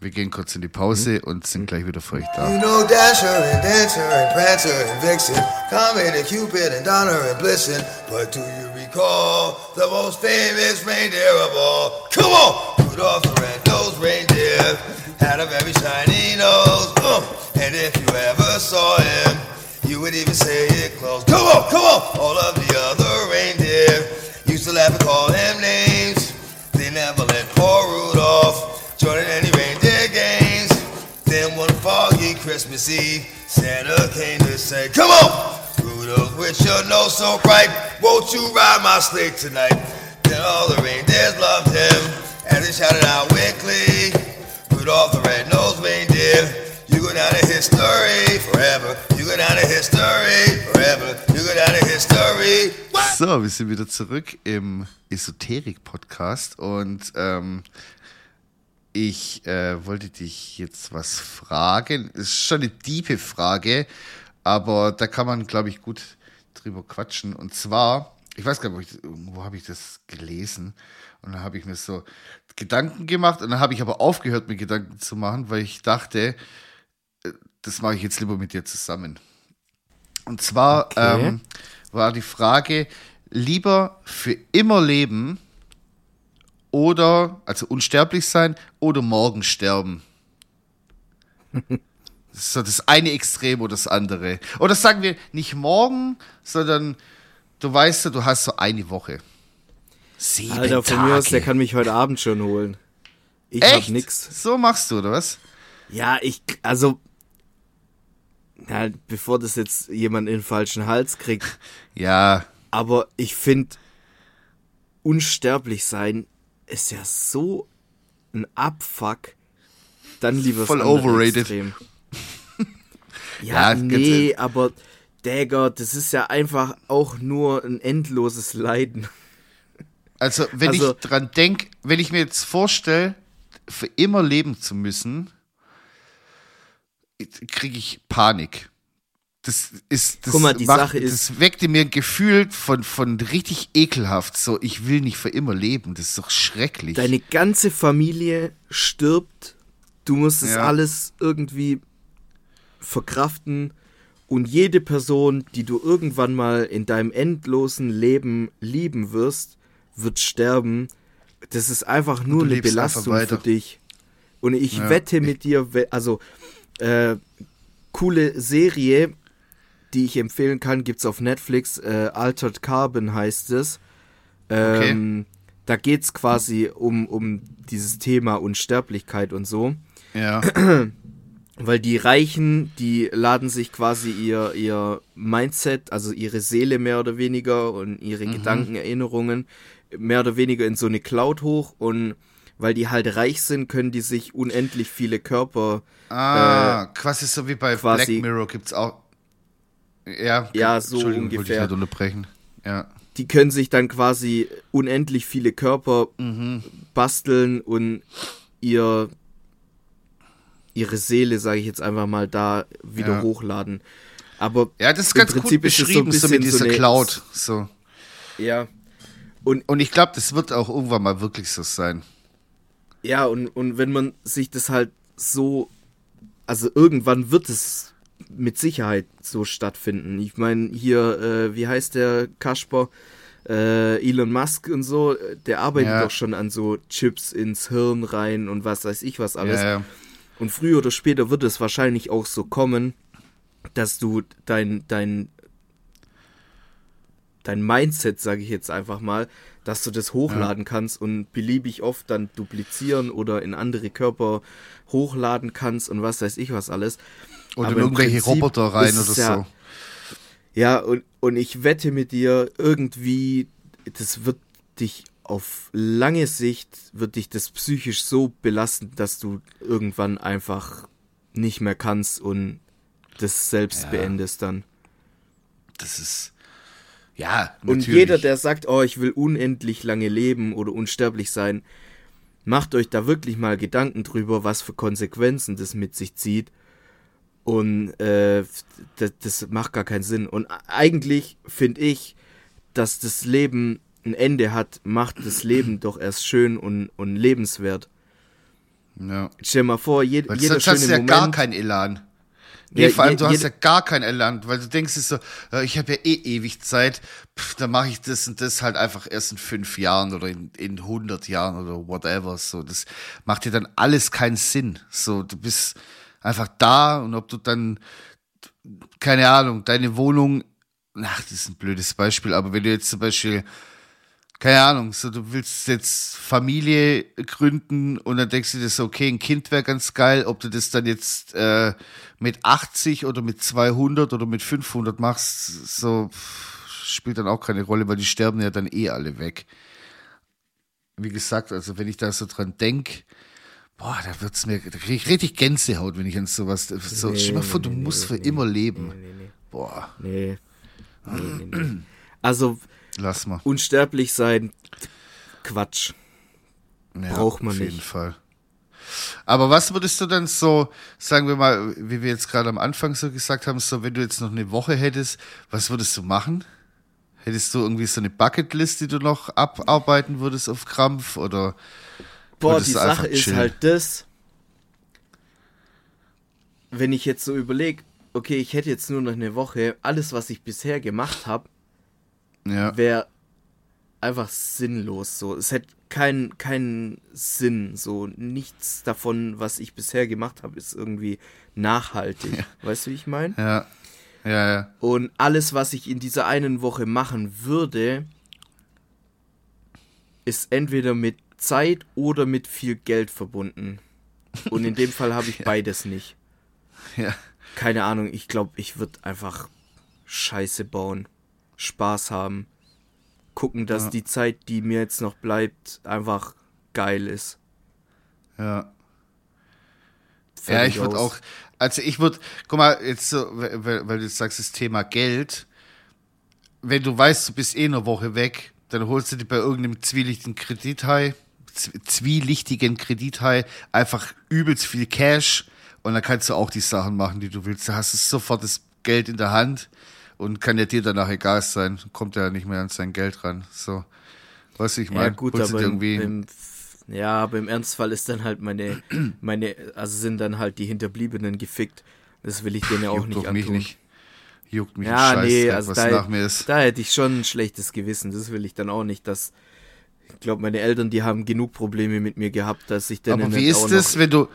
Wir gehen kurz in die Pause und sind gleich wieder für euch da. You know Dasher and Dancer and Prancer and Vixen, Comet and Cupid and Donner and Blitzen, but do you recall the most famous reindeer of all? Come on! Rudolph the red-nosed reindeer had a very shiny nose, uh, and if you ever saw him, you would even say it close. Come on, come on! All of the other reindeer used to laugh and call him names. They never let Christmas Eve, Santa came to say, Come on, Rudolph, with your nose so bright, won't you ride my sleigh tonight? Then all the reindeers loved him, and they shouted out weekly, Rudolph the red-nosed reindeer, you go down in history forever. You go down in history forever. You go down in history. What? So, wir sind wieder zurück im Esoterik-Podcast und ähm, ich äh, wollte dich jetzt was fragen. Es ist schon eine tiefe Frage, aber da kann man, glaube ich, gut drüber quatschen. Und zwar, ich weiß gar nicht, wo habe ich das gelesen? Und dann habe ich mir so Gedanken gemacht und dann habe ich aber aufgehört, mir Gedanken zu machen, weil ich dachte, äh, das mache ich jetzt lieber mit dir zusammen. Und zwar okay. ähm, war die Frage, lieber für immer leben oder, also unsterblich sein oder morgen sterben. *laughs* Das ist so das eine Extrem oder das andere. Oder sagen wir nicht morgen, sondern du weißt ja, du hast so eine Woche. Sieben Alter, von Tage. mir aus, der kann mich heute Abend schon holen. Ich Echt? hab nix. So machst du, oder was? Ja, ich, also, ja, bevor das jetzt jemand in den falschen Hals kriegt. *laughs* ja. Aber ich finde, unsterblich sein ist ja so ein Abfuck. Dann lieber Voll overrated. *laughs* Ja, ja, nee, aber Dagger, das ist ja einfach auch nur ein endloses Leiden. Also, wenn also, ich dran denke, wenn ich mir jetzt vorstelle, für immer leben zu müssen, kriege ich Panik das ist, das, mal, macht, ist, das weckte mir ein Gefühl von, von richtig ekelhaft. So, ich will nicht für immer leben. Das ist doch schrecklich. Deine ganze Familie stirbt. Du musst es ja. alles irgendwie verkraften. Und jede Person, die du irgendwann mal in deinem endlosen Leben lieben wirst, wird sterben. Das ist einfach nur eine Belastung für dich. Und ich ja. wette mit dir, also äh, coole Serie, die ich empfehlen kann, gibt es auf Netflix. Äh, Altered Carbon heißt es. Ähm, okay. Da geht es quasi um, um dieses Thema Unsterblichkeit und so. Ja. *clears throat* Weil die Reichen, die laden sich quasi ihr, ihr Mindset, also ihre Seele mehr oder weniger und ihre mhm. Gedanken, Erinnerungen mehr oder weniger in so eine Cloud hoch und weil die halt reich sind, können die sich unendlich viele Körper. Ah, äh, quasi so wie bei Black Mirror gibt es auch. Ja, ja so ungefähr. Ich unterbrechen. Ja. Die können sich dann quasi unendlich viele Körper mhm. basteln und ihr ihre Seele, sage ich jetzt einfach mal, da wieder ja. hochladen. Aber ja, das ist ganz Prinzip gut beschrieben, so, so mit dieser so Cloud. So. Ja. Und, und ich glaube, das wird auch irgendwann mal wirklich so sein. Ja, und, und wenn man sich das halt so, also irgendwann wird es mit Sicherheit so stattfinden. Ich meine, hier, äh, wie heißt der Kasper? Äh, Elon Musk und so, der arbeitet ja. doch schon an so Chips ins Hirn rein und was weiß ich was alles. Ja, ja. Und früher oder später wird es wahrscheinlich auch so kommen, dass du dein, dein, dein Mindset, sage ich jetzt einfach mal, dass du das hochladen kannst und beliebig oft dann duplizieren oder in andere Körper hochladen kannst und was weiß ich was alles. Oder in irgendwelche Roboter rein oder ja, so. Ja, und, und ich wette mit dir, irgendwie, das wird dich auf lange Sicht, wird dich das psychisch so belasten, dass du irgendwann einfach nicht mehr kannst und das selbst ja. beendest dann. Das ist. Ja, natürlich. Und jeder, der sagt, oh, ich will unendlich lange leben oder unsterblich sein, macht euch da wirklich mal Gedanken drüber, was für Konsequenzen das mit sich zieht. Und äh, das, das macht gar keinen Sinn. Und eigentlich finde ich, dass das Leben ein Ende hat, macht das Leben doch erst schön und, und lebenswert. Ja. Stell dir mal vor, je, Weil jeder schöne hast ja Moment, gar keinen Elan. Nee, ja, vor allem, du hast ja gar kein Elan, weil du denkst so, ich habe ja eh ewig Zeit, pff, dann mache ich das und das halt einfach erst in fünf Jahren oder in, in 100 Jahren oder whatever. So, das macht dir dann alles keinen Sinn. So, du bist einfach da und ob du dann, keine Ahnung, deine Wohnung, ach, das ist ein blödes Beispiel, aber wenn du jetzt zum Beispiel keine Ahnung, so du willst jetzt Familie gründen und dann denkst du dir so, okay, ein Kind wäre ganz geil, ob du das dann jetzt äh, mit 80 oder mit 200 oder mit 500 machst, so spielt dann auch keine Rolle, weil die sterben ja dann eh alle weg. Wie gesagt, also wenn ich da so dran denk, boah, da wird's mir, da kriege ich richtig Gänsehaut, wenn ich an sowas, so, nee, stell mal vor, du nee, musst nee, für immer leben. Boah. Nee. nee, nee *clears throat* also, Lass mal. Unsterblich sein, Quatsch. Ja, Braucht man nicht. Auf jeden Fall. Aber was würdest du dann so, sagen wir mal, wie wir jetzt gerade am Anfang so gesagt haben, so wenn du jetzt noch eine Woche hättest, was würdest du machen? Hättest du irgendwie so eine Bucketlist, die du noch abarbeiten würdest auf Krampf oder? Boah, die Sache ist halt das, wenn ich jetzt so überlege, okay, ich hätte jetzt nur noch eine Woche, alles, was ich bisher gemacht habe, ja. wäre einfach sinnlos. So, es hätte keinen keinen Sinn. So, nichts davon, was ich bisher gemacht habe, ist irgendwie nachhaltig. Ja. Weißt du, wie ich meine? Ja. Ja, ja. Und alles, was ich in dieser einen Woche machen würde, ist entweder mit Zeit oder mit viel Geld verbunden. Und in dem Fall habe ich *laughs* ja. beides nicht. Ja. Keine Ahnung, ich glaube, ich würde einfach Scheiße bauen. Spaß haben. Gucken, dass ja. die Zeit, die mir jetzt noch bleibt, einfach geil ist. Ja. Fertig ja, ich würde auch, also ich würde, guck mal, jetzt so, weil, weil, du jetzt sagst, das Thema Geld, wenn du weißt, du bist eh eine Woche weg, dann holst du dir bei irgendeinem zwielichtigen Kredithai, zwielichtigen Kredithai einfach übelst viel Cash und dann kannst du auch die Sachen machen, die du willst. Da hast du sofort das Geld in der Hand und kann ja dir danach egal sein, kommt ja nicht mehr an sein Geld ran. So, was ich meine. Ja, gut, aber irgendwie im, ja, aber im Ernstfall ist dann halt meine, *clears throat* meine, also sind dann halt die Hinterbliebenen gefickt. Das will ich denen ja auch Juckt nicht antun. Mich nicht. Juckt mich ja, Scheiß, nee, also was da, nach mir ist. Da hätte ich schon ein schlechtes Gewissen. Das will ich dann auch nicht, dass ich glaube, meine Eltern, die haben genug Probleme mit mir gehabt, dass ich dann. Aber wie ist es, wenn du,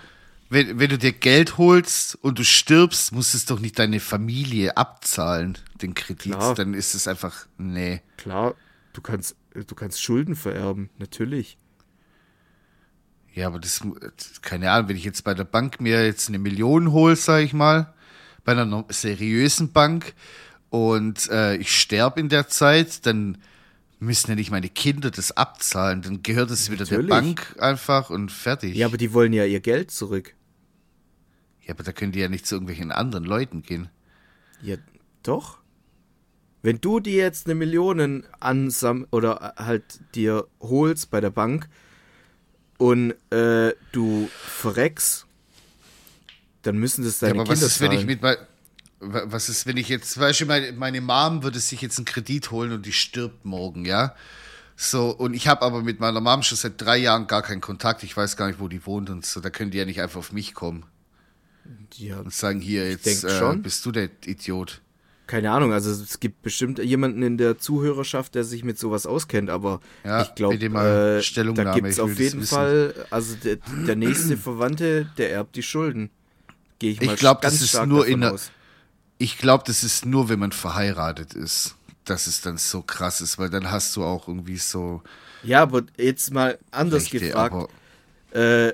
wenn, wenn du dir Geld holst und du stirbst, muss es doch nicht deine Familie abzahlen, den Kredit. Klar. Dann ist es einfach, nee. Klar, du kannst, du kannst Schulden vererben, natürlich. Ja, aber das, keine Ahnung, wenn ich jetzt bei der Bank mir jetzt eine Million hole, sag ich mal, bei einer seriösen Bank und äh, ich sterbe in der Zeit, dann müssen ja nicht meine Kinder das abzahlen, dann gehört es wieder der Bank einfach und fertig. Ja, aber die wollen ja ihr Geld zurück. Ja, aber da können die ja nicht zu irgendwelchen anderen Leuten gehen. Ja, doch. Wenn du dir jetzt eine Million ansam oder halt dir holst bei der Bank und äh, du verreckst, dann müssen das deine ja, aber Kinder was ist, wenn ich mit was ist, wenn ich jetzt, weißt du, meine, meine Mom würde sich jetzt einen Kredit holen und die stirbt morgen, ja? So, und ich habe aber mit meiner Mom schon seit drei Jahren gar keinen Kontakt. Ich weiß gar nicht, wo die wohnt und so. Da können die ja nicht einfach auf mich kommen. Ja, und sagen hier, jetzt äh, bist du der Idiot. Keine Ahnung, also es gibt bestimmt jemanden in der Zuhörerschaft, der sich mit sowas auskennt, aber ja, ich glaube, äh, da gibt es auf jeden Fall, also der, der, nächste Verwandte, der erbt die Schulden. Gehe ich mal ich glaub, ganz das ist nur in der, Ich glaube, das ist nur, wenn man verheiratet ist, dass es dann so krass ist, weil dann hast du auch irgendwie so. Ja, aber jetzt mal anders Rechte, gefragt äh,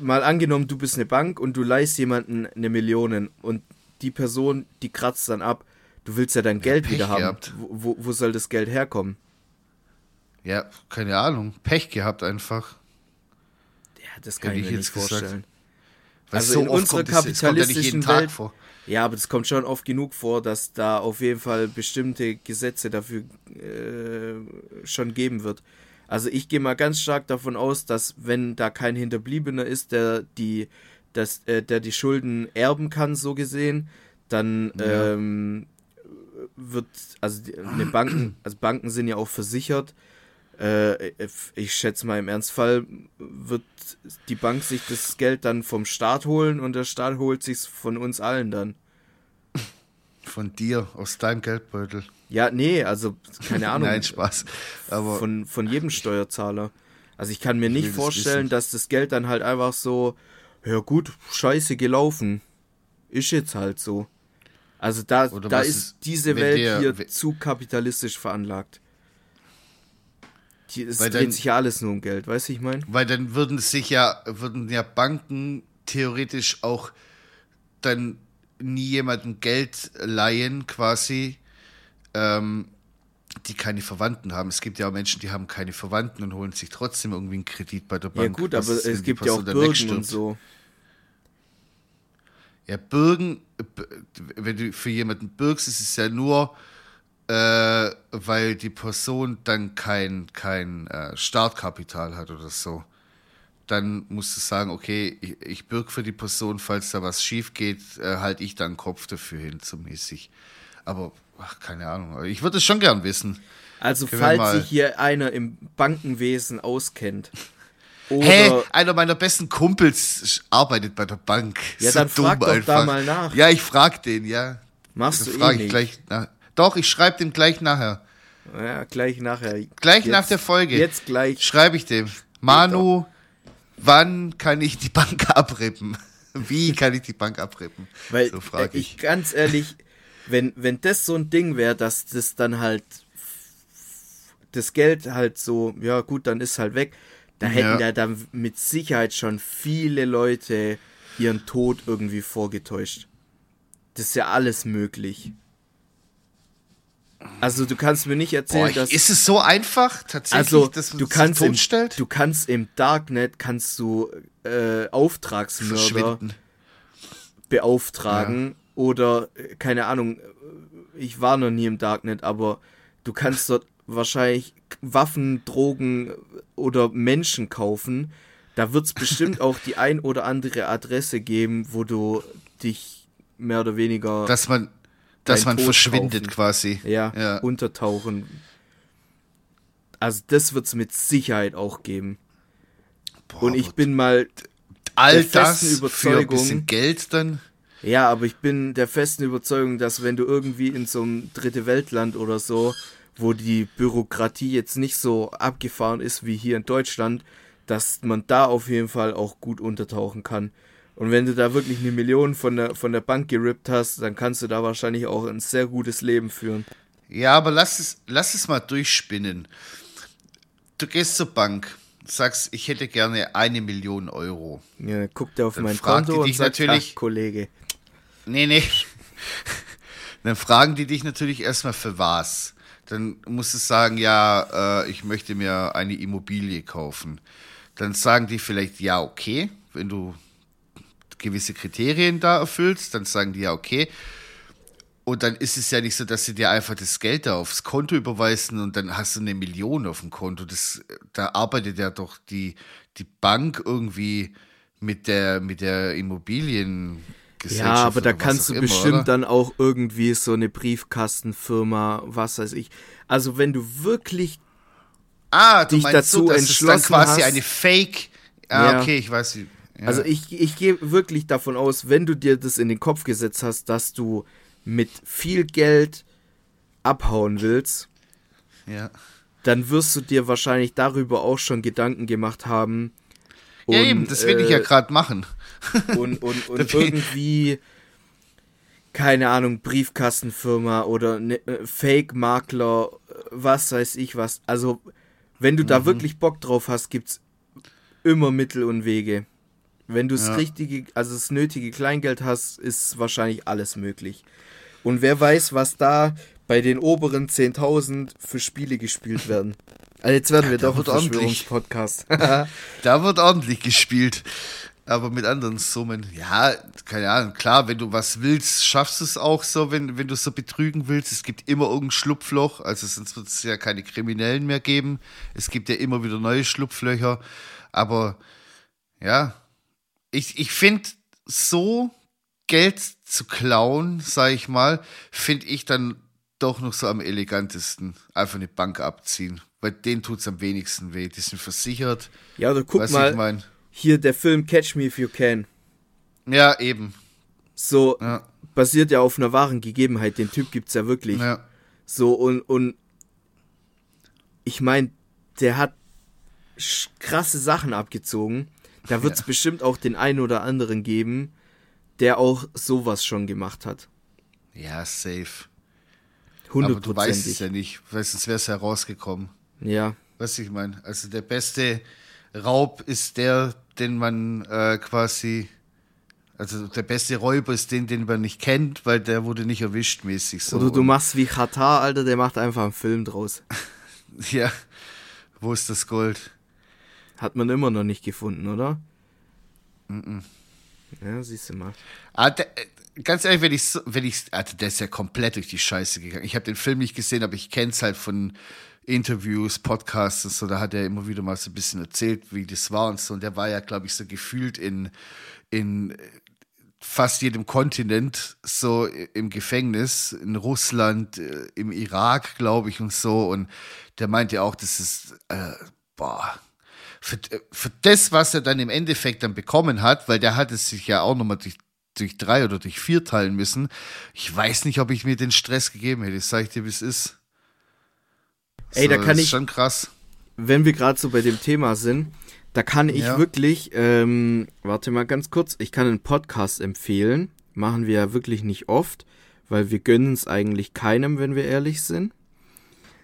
mal angenommen, du bist eine Bank und du leihst jemanden eine Million und die Person, die kratzt dann ab. Du willst ja dein ja, Geld Pech wieder haben. Wo, wo, soll das Geld herkommen? Ja, keine Ahnung. Pech gehabt einfach. Ja, das kann Hätte ich mir nicht vorstellen. Also so in unserer kapitalistischen ja Welt. Vor. Ja, aber das kommt schon oft genug vor, dass da auf jeden Fall bestimmte Gesetze dafür äh, schon geben wird Also ich gehe mal ganz stark davon aus, dass wenn da kein Hinterbliebener ist, der die, das, äh, der die Schulden erben kann, so gesehen, dann ja. ähm, wird, also die, eine Banken, also Banken sind ja auch versichert. Äh, ich schätze mal im Ernstfall wird die Bank sich das Geld dann vom Staat holen und der Staat holt sich von uns allen dann. Von dir, aus deinem Geldbeutel. Ja, nee, also keine *laughs* Ahnung. Nein, Spaß. Aber von, von jedem Steuerzahler. Also ich kann mir nicht vorstellen, das dass das Geld dann halt einfach so, ja gut, scheiße gelaufen. Ist jetzt halt so. Also da, da ist, ist diese Welt der, hier zu kapitalistisch veranlagt. Es dreht dann, sich ja alles nur um Geld, weißt du, ich meine? Weil dann würden sich ja, würden ja Banken theoretisch auch dann nie jemandem Geld leihen, quasi, ähm, die keine Verwandten haben. Es gibt ja auch Menschen, die haben keine Verwandten und holen sich trotzdem irgendwie einen Kredit bei der Bank. Ja gut, aber es gibt ja auch Bürgen und so. Ja, Bürgen, wenn du für jemanden bürgst, ist es ja nur, äh, weil die Person dann kein, kein äh, Startkapital hat oder so. Dann musst du sagen, okay, ich, ich bürge für die Person, falls da was schief geht, äh, halte ich dann Kopf dafür hin, so mäßig. Aber, ach, keine Ahnung. Ich würde es schon gern wissen. Also, Können falls sich hier einer im Bankenwesen auskennt. *laughs* Oder hey, einer meiner besten Kumpels arbeitet bei der Bank. Ja, so dann frag doch einfach. da mal nach. Ja, ich frag den, ja. Machst das du eh nicht. Gleich nach. Doch, ich schreibe dem gleich nachher. Ja, gleich nachher. Gleich jetzt, nach der Folge. Jetzt gleich. Schreibe ich dem. Manu, wann kann ich die Bank *laughs* abrippen? Wie kann ich die Bank abrippen? Weil so frage ich. ich. Ganz ehrlich, wenn, wenn das so ein Ding wäre, dass das dann halt das Geld halt so, ja gut, dann ist halt weg. Da hätten ja. ja dann mit Sicherheit schon viele Leute ihren Tod irgendwie vorgetäuscht. Das ist ja alles möglich. Also du kannst mir nicht erzählen, Boah, dass ist es so einfach tatsächlich, also, dass du kannst im, stellt? du kannst im Darknet kannst du äh, Auftragsmörder beauftragen ja. oder äh, keine Ahnung. Ich war noch nie im Darknet, aber du kannst dort wahrscheinlich Waffen, Drogen oder Menschen kaufen. Da wird es *laughs* bestimmt auch die ein oder andere Adresse geben, wo du dich mehr oder weniger dass man dass man Tod verschwindet kaufen. quasi. Ja, ja, untertauchen. Also das wird es mit Sicherheit auch geben. Boah, und ich bin mal all das Überzeugung, für ein bisschen Geld dann. Ja, aber ich bin der festen Überzeugung, dass wenn du irgendwie in so einem dritte Weltland oder so, wo die Bürokratie jetzt nicht so abgefahren ist wie hier in Deutschland, dass man da auf jeden Fall auch gut untertauchen kann. Und wenn du da wirklich eine Million von der, von der Bank gerippt hast, dann kannst du da wahrscheinlich auch ein sehr gutes Leben führen. Ja, aber lass es, lass es mal durchspinnen. Du gehst zur Bank, sagst, ich hätte gerne eine Million Euro. Ja, guckt er auf dann mein Konto und sagt, natürlich, Kollege. Nee, nee. *laughs* dann fragen die dich natürlich erstmal für was. Dann musst du sagen, ja, äh, ich möchte mir eine Immobilie kaufen. Dann sagen die vielleicht, ja, okay, wenn du gewisse Kriterien da erfüllst, dann sagen die ja, okay. Und dann ist es ja nicht so, dass sie dir einfach das Geld da aufs Konto überweisen und dann hast du eine Million auf dem Konto. Das, da arbeitet ja doch die, die Bank irgendwie mit der, mit der Immobilien. Ja, aber da kannst du immer, bestimmt oder? dann auch irgendwie so eine Briefkastenfirma, was weiß ich. Also wenn du wirklich ah, du dich dazu so, entschlossen ist dann quasi hast, eine Fake. Ah, ja. okay, ich weiß. Ja. Also ich, ich gehe wirklich davon aus, wenn du dir das in den Kopf gesetzt hast, dass du mit viel Geld abhauen willst, ja. dann wirst du dir wahrscheinlich darüber auch schon Gedanken gemacht haben. Und, ja, eben, das will äh, ich ja äh, gerade machen. Und, und, *laughs* und irgendwie, keine Ahnung, Briefkastenfirma oder ne, äh, Fake-Makler, was weiß ich was. Also, wenn du mhm. da wirklich Bock drauf hast, gibt's immer Mittel und Wege. Wenn du das ja. richtige, also das nötige Kleingeld hast, ist wahrscheinlich alles möglich. Und wer weiß, was da bei den oberen 10.000 für Spiele gespielt werden. *laughs* Also jetzt werden wir ja, doch ein Verschwörungspodcast. *laughs* *laughs* da wird ordentlich gespielt. aber mit anderen Summen. Ja, keine Ahnung, klar, wenn du was willst, schaffst du es auch so, wenn, wenn du so betrügen willst. Es gibt immer irgendein Schlupfloch, also sonst wird es ja keine Kriminellen mehr geben. Es gibt ja immer wieder neue Schlupflöcher. Aber ja, ich, ich finde, so Geld zu klauen, sag ich mal, finde ich dann doch noch so am elegantesten. Einfach eine Bank abziehen. Weil denen tut es am wenigsten weh. Die sind versichert. Ja, oder guck mal. Ich mein. Hier der Film Catch Me If You Can. Ja, eben. So, ja. basiert ja auf einer wahren Gegebenheit. Den Typ gibt's ja wirklich. Ja. So, und, und ich meine, der hat krasse Sachen abgezogen. Da wird's ja. bestimmt auch den einen oder anderen geben, der auch sowas schon gemacht hat. Ja, safe. Aber du weißt es ja nicht, weil sonst wäre es herausgekommen. Ja. Was ich meine. Also der beste Raub ist der, den man äh, quasi, also der beste Räuber ist den, den man nicht kennt, weil der wurde nicht erwischt mäßig so. Oder du machst wie Katar, Alter, der macht einfach einen Film draus. *laughs* ja. Wo ist das Gold? Hat man immer noch nicht gefunden, oder? Mm, -mm. Ja, siehst du mal. Ah, der, äh, ganz ehrlich, wenn ich, wenn ich, also der ist ja komplett durch die Scheiße gegangen. Ich habe den Film nicht gesehen, aber ich kenne es halt von Interviews, Podcasts und so, da hat er immer wieder mal so ein bisschen erzählt, wie das war und so. Und der war ja, glaube ich, so gefühlt in, in fast jedem Kontinent so im Gefängnis, in Russland, äh, im Irak, glaube ich, und so. Und der meinte auch, das ist, äh, boah, für, für das, was er dann im Endeffekt dann bekommen hat, weil der hat es sich ja auch nochmal durch, durch drei oder durch vier teilen müssen. Ich weiß nicht, ob ich mir den Stress gegeben hätte. Das sage ich dir, wie es ist. Ey, so, da kann ich. schon krass. Wenn wir gerade so bei dem Thema sind, da kann ich ja. wirklich, ähm, warte mal ganz kurz, ich kann einen Podcast empfehlen. Machen wir ja wirklich nicht oft, weil wir gönnen es eigentlich keinem, wenn wir ehrlich sind.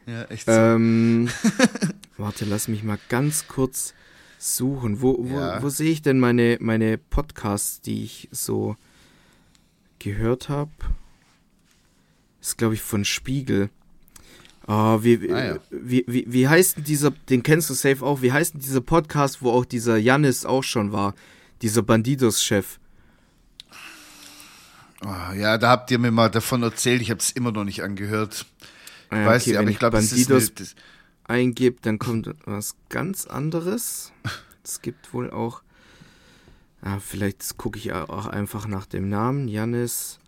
Ja, echt so. Ähm, *laughs* warte, lass mich mal ganz kurz suchen. Wo, wo, ja. wo sehe ich denn meine, meine Podcasts, die ich so gehört habe? Ist, glaube ich, von Spiegel. Oh, wie, ah, ja. wie, wie, wie heißt denn dieser, den kennst du safe auch, wie heißt denn dieser Podcast, wo auch dieser Janis auch schon war, dieser Bandidos-Chef? Oh, ja, da habt ihr mir mal davon erzählt, ich habe es immer noch nicht angehört. Ah, ja, weiß okay, nicht, aber ich glaube, Bandidos das eingibt, dann kommt was ganz anderes. *laughs* Es gibt wohl auch, ah, vielleicht gucke ich auch einfach nach dem Namen, Janis.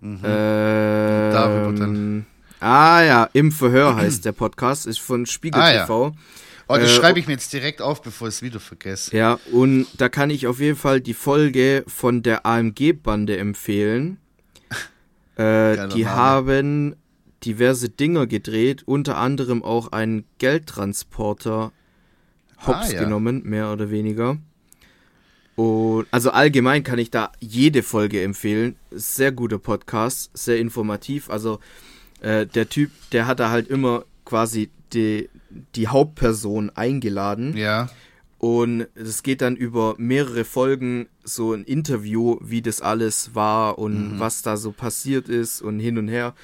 Mhm. Ähm, Darüber dann. Ah ja, im Verhör heißt der Podcast, ist von Spiegel ah, TV. Ja. Oh, das äh, schreibe ich mir jetzt direkt auf, bevor ich es wieder vergesse. Ja, und da kann ich auf jeden Fall die Folge von der AMG-Bande empfehlen. *laughs* äh, die Name. haben diverse Dinger gedreht, unter anderem auch einen Geldtransporter hops ah, ja. genommen, mehr oder weniger. Und also allgemein kann ich da jede Folge empfehlen. Sehr guter Podcast, sehr informativ. Also äh, der Typ, der hat da halt immer quasi die, die Hauptperson eingeladen. Ja. Und es geht dann über mehrere Folgen so ein Interview, wie das alles war und mhm. was da so passiert ist und hin und her.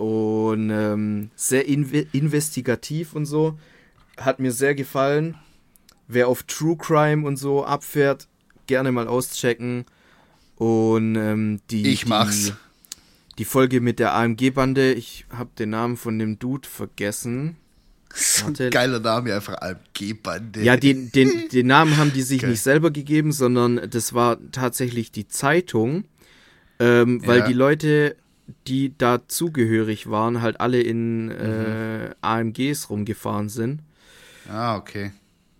Und ähm, sehr inve investigativ und so. Hat mir sehr gefallen. Wer auf True Crime und so abfährt, gerne mal auschecken. Und ähm, die. Ich mach's. Die, die Folge mit der AMG-Bande, ich habe den Namen von dem Dude vergessen. *laughs* Warte. Geiler Name, einfach AMG-Bande. Ja, den, den, *laughs* den Namen haben die sich Geil. nicht selber gegeben, sondern das war tatsächlich die Zeitung, ähm, weil ja. die Leute, die da zugehörig waren, halt alle in mhm. äh, AMGs rumgefahren sind. Ah, okay.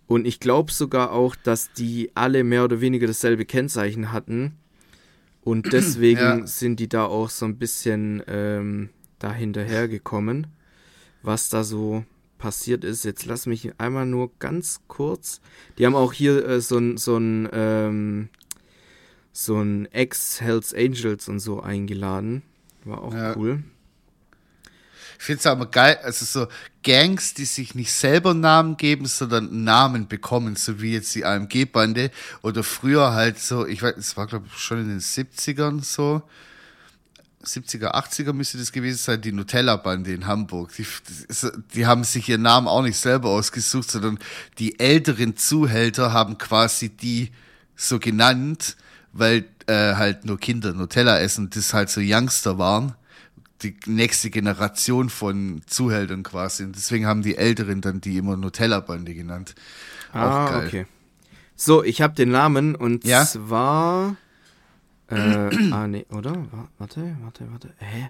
Und ich glaube sogar auch, dass die alle mehr oder weniger dasselbe Kennzeichen hatten. Und *clears throat* deswegen ja. sind die da auch so ein bisschen ähm, da hinterhergekommen, was da so passiert ist. Jetzt lass mich einmal nur ganz kurz. Die haben auch hier äh, so ein so ein ähm, so ein Ex-Hells Angels und so eingeladen. War auch ja. cool. Ich finde es aber geil, also so Gangs, die sich nicht selber Namen geben, sondern Namen bekommen, so wie jetzt die AMG-Bande oder früher halt so, ich weiß, es war glaube ich schon in den 70ern so, 70er, 80er müsste das gewesen sein, die Nutella-Bande in Hamburg. Die, die haben sich ihren Namen auch nicht selber ausgesucht, sondern die älteren Zuhälter haben quasi die so genannt, weil äh, halt nur Kinder Nutella essen, das halt so Youngster waren. Die nächste Generation von Zuhältern quasi. Und deswegen haben die Älteren dann die immer Nutella-Bande genannt. Ah, Auch geil. okay. So, ich habe den Namen und ja? zwar. Äh, *clears throat* ah, nee, oder? Warte, warte, warte. Hä?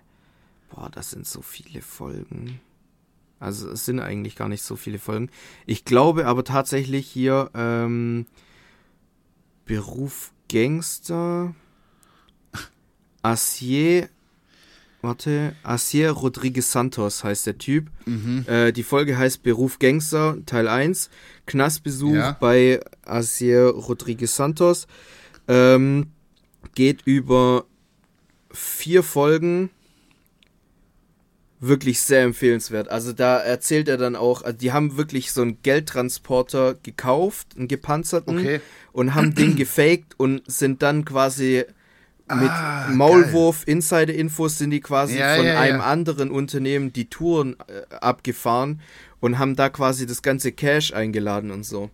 Boah, das sind so viele Folgen. Also es sind eigentlich gar nicht so viele Folgen. Ich glaube aber tatsächlich hier ähm, Beruf Gangster. Acier. Warte, Acier Rodriguez Santos heißt der Typ. Mhm. Äh, die Folge heißt Beruf Gangster, Teil 1. Knastbesuch ja. bei Acier Rodriguez Santos. Ähm, geht über vier Folgen wirklich sehr empfehlenswert. Also da erzählt er dann auch, also die haben wirklich so einen Geldtransporter gekauft, einen gepanzerten, okay. und haben den *clears throat* gefaked und sind dann quasi mit ah, Maulwurf, Insider-Infos sind die quasi ja, von ja, einem ja. anderen Unternehmen die Touren äh, abgefahren und haben da quasi das ganze Cash eingeladen und so.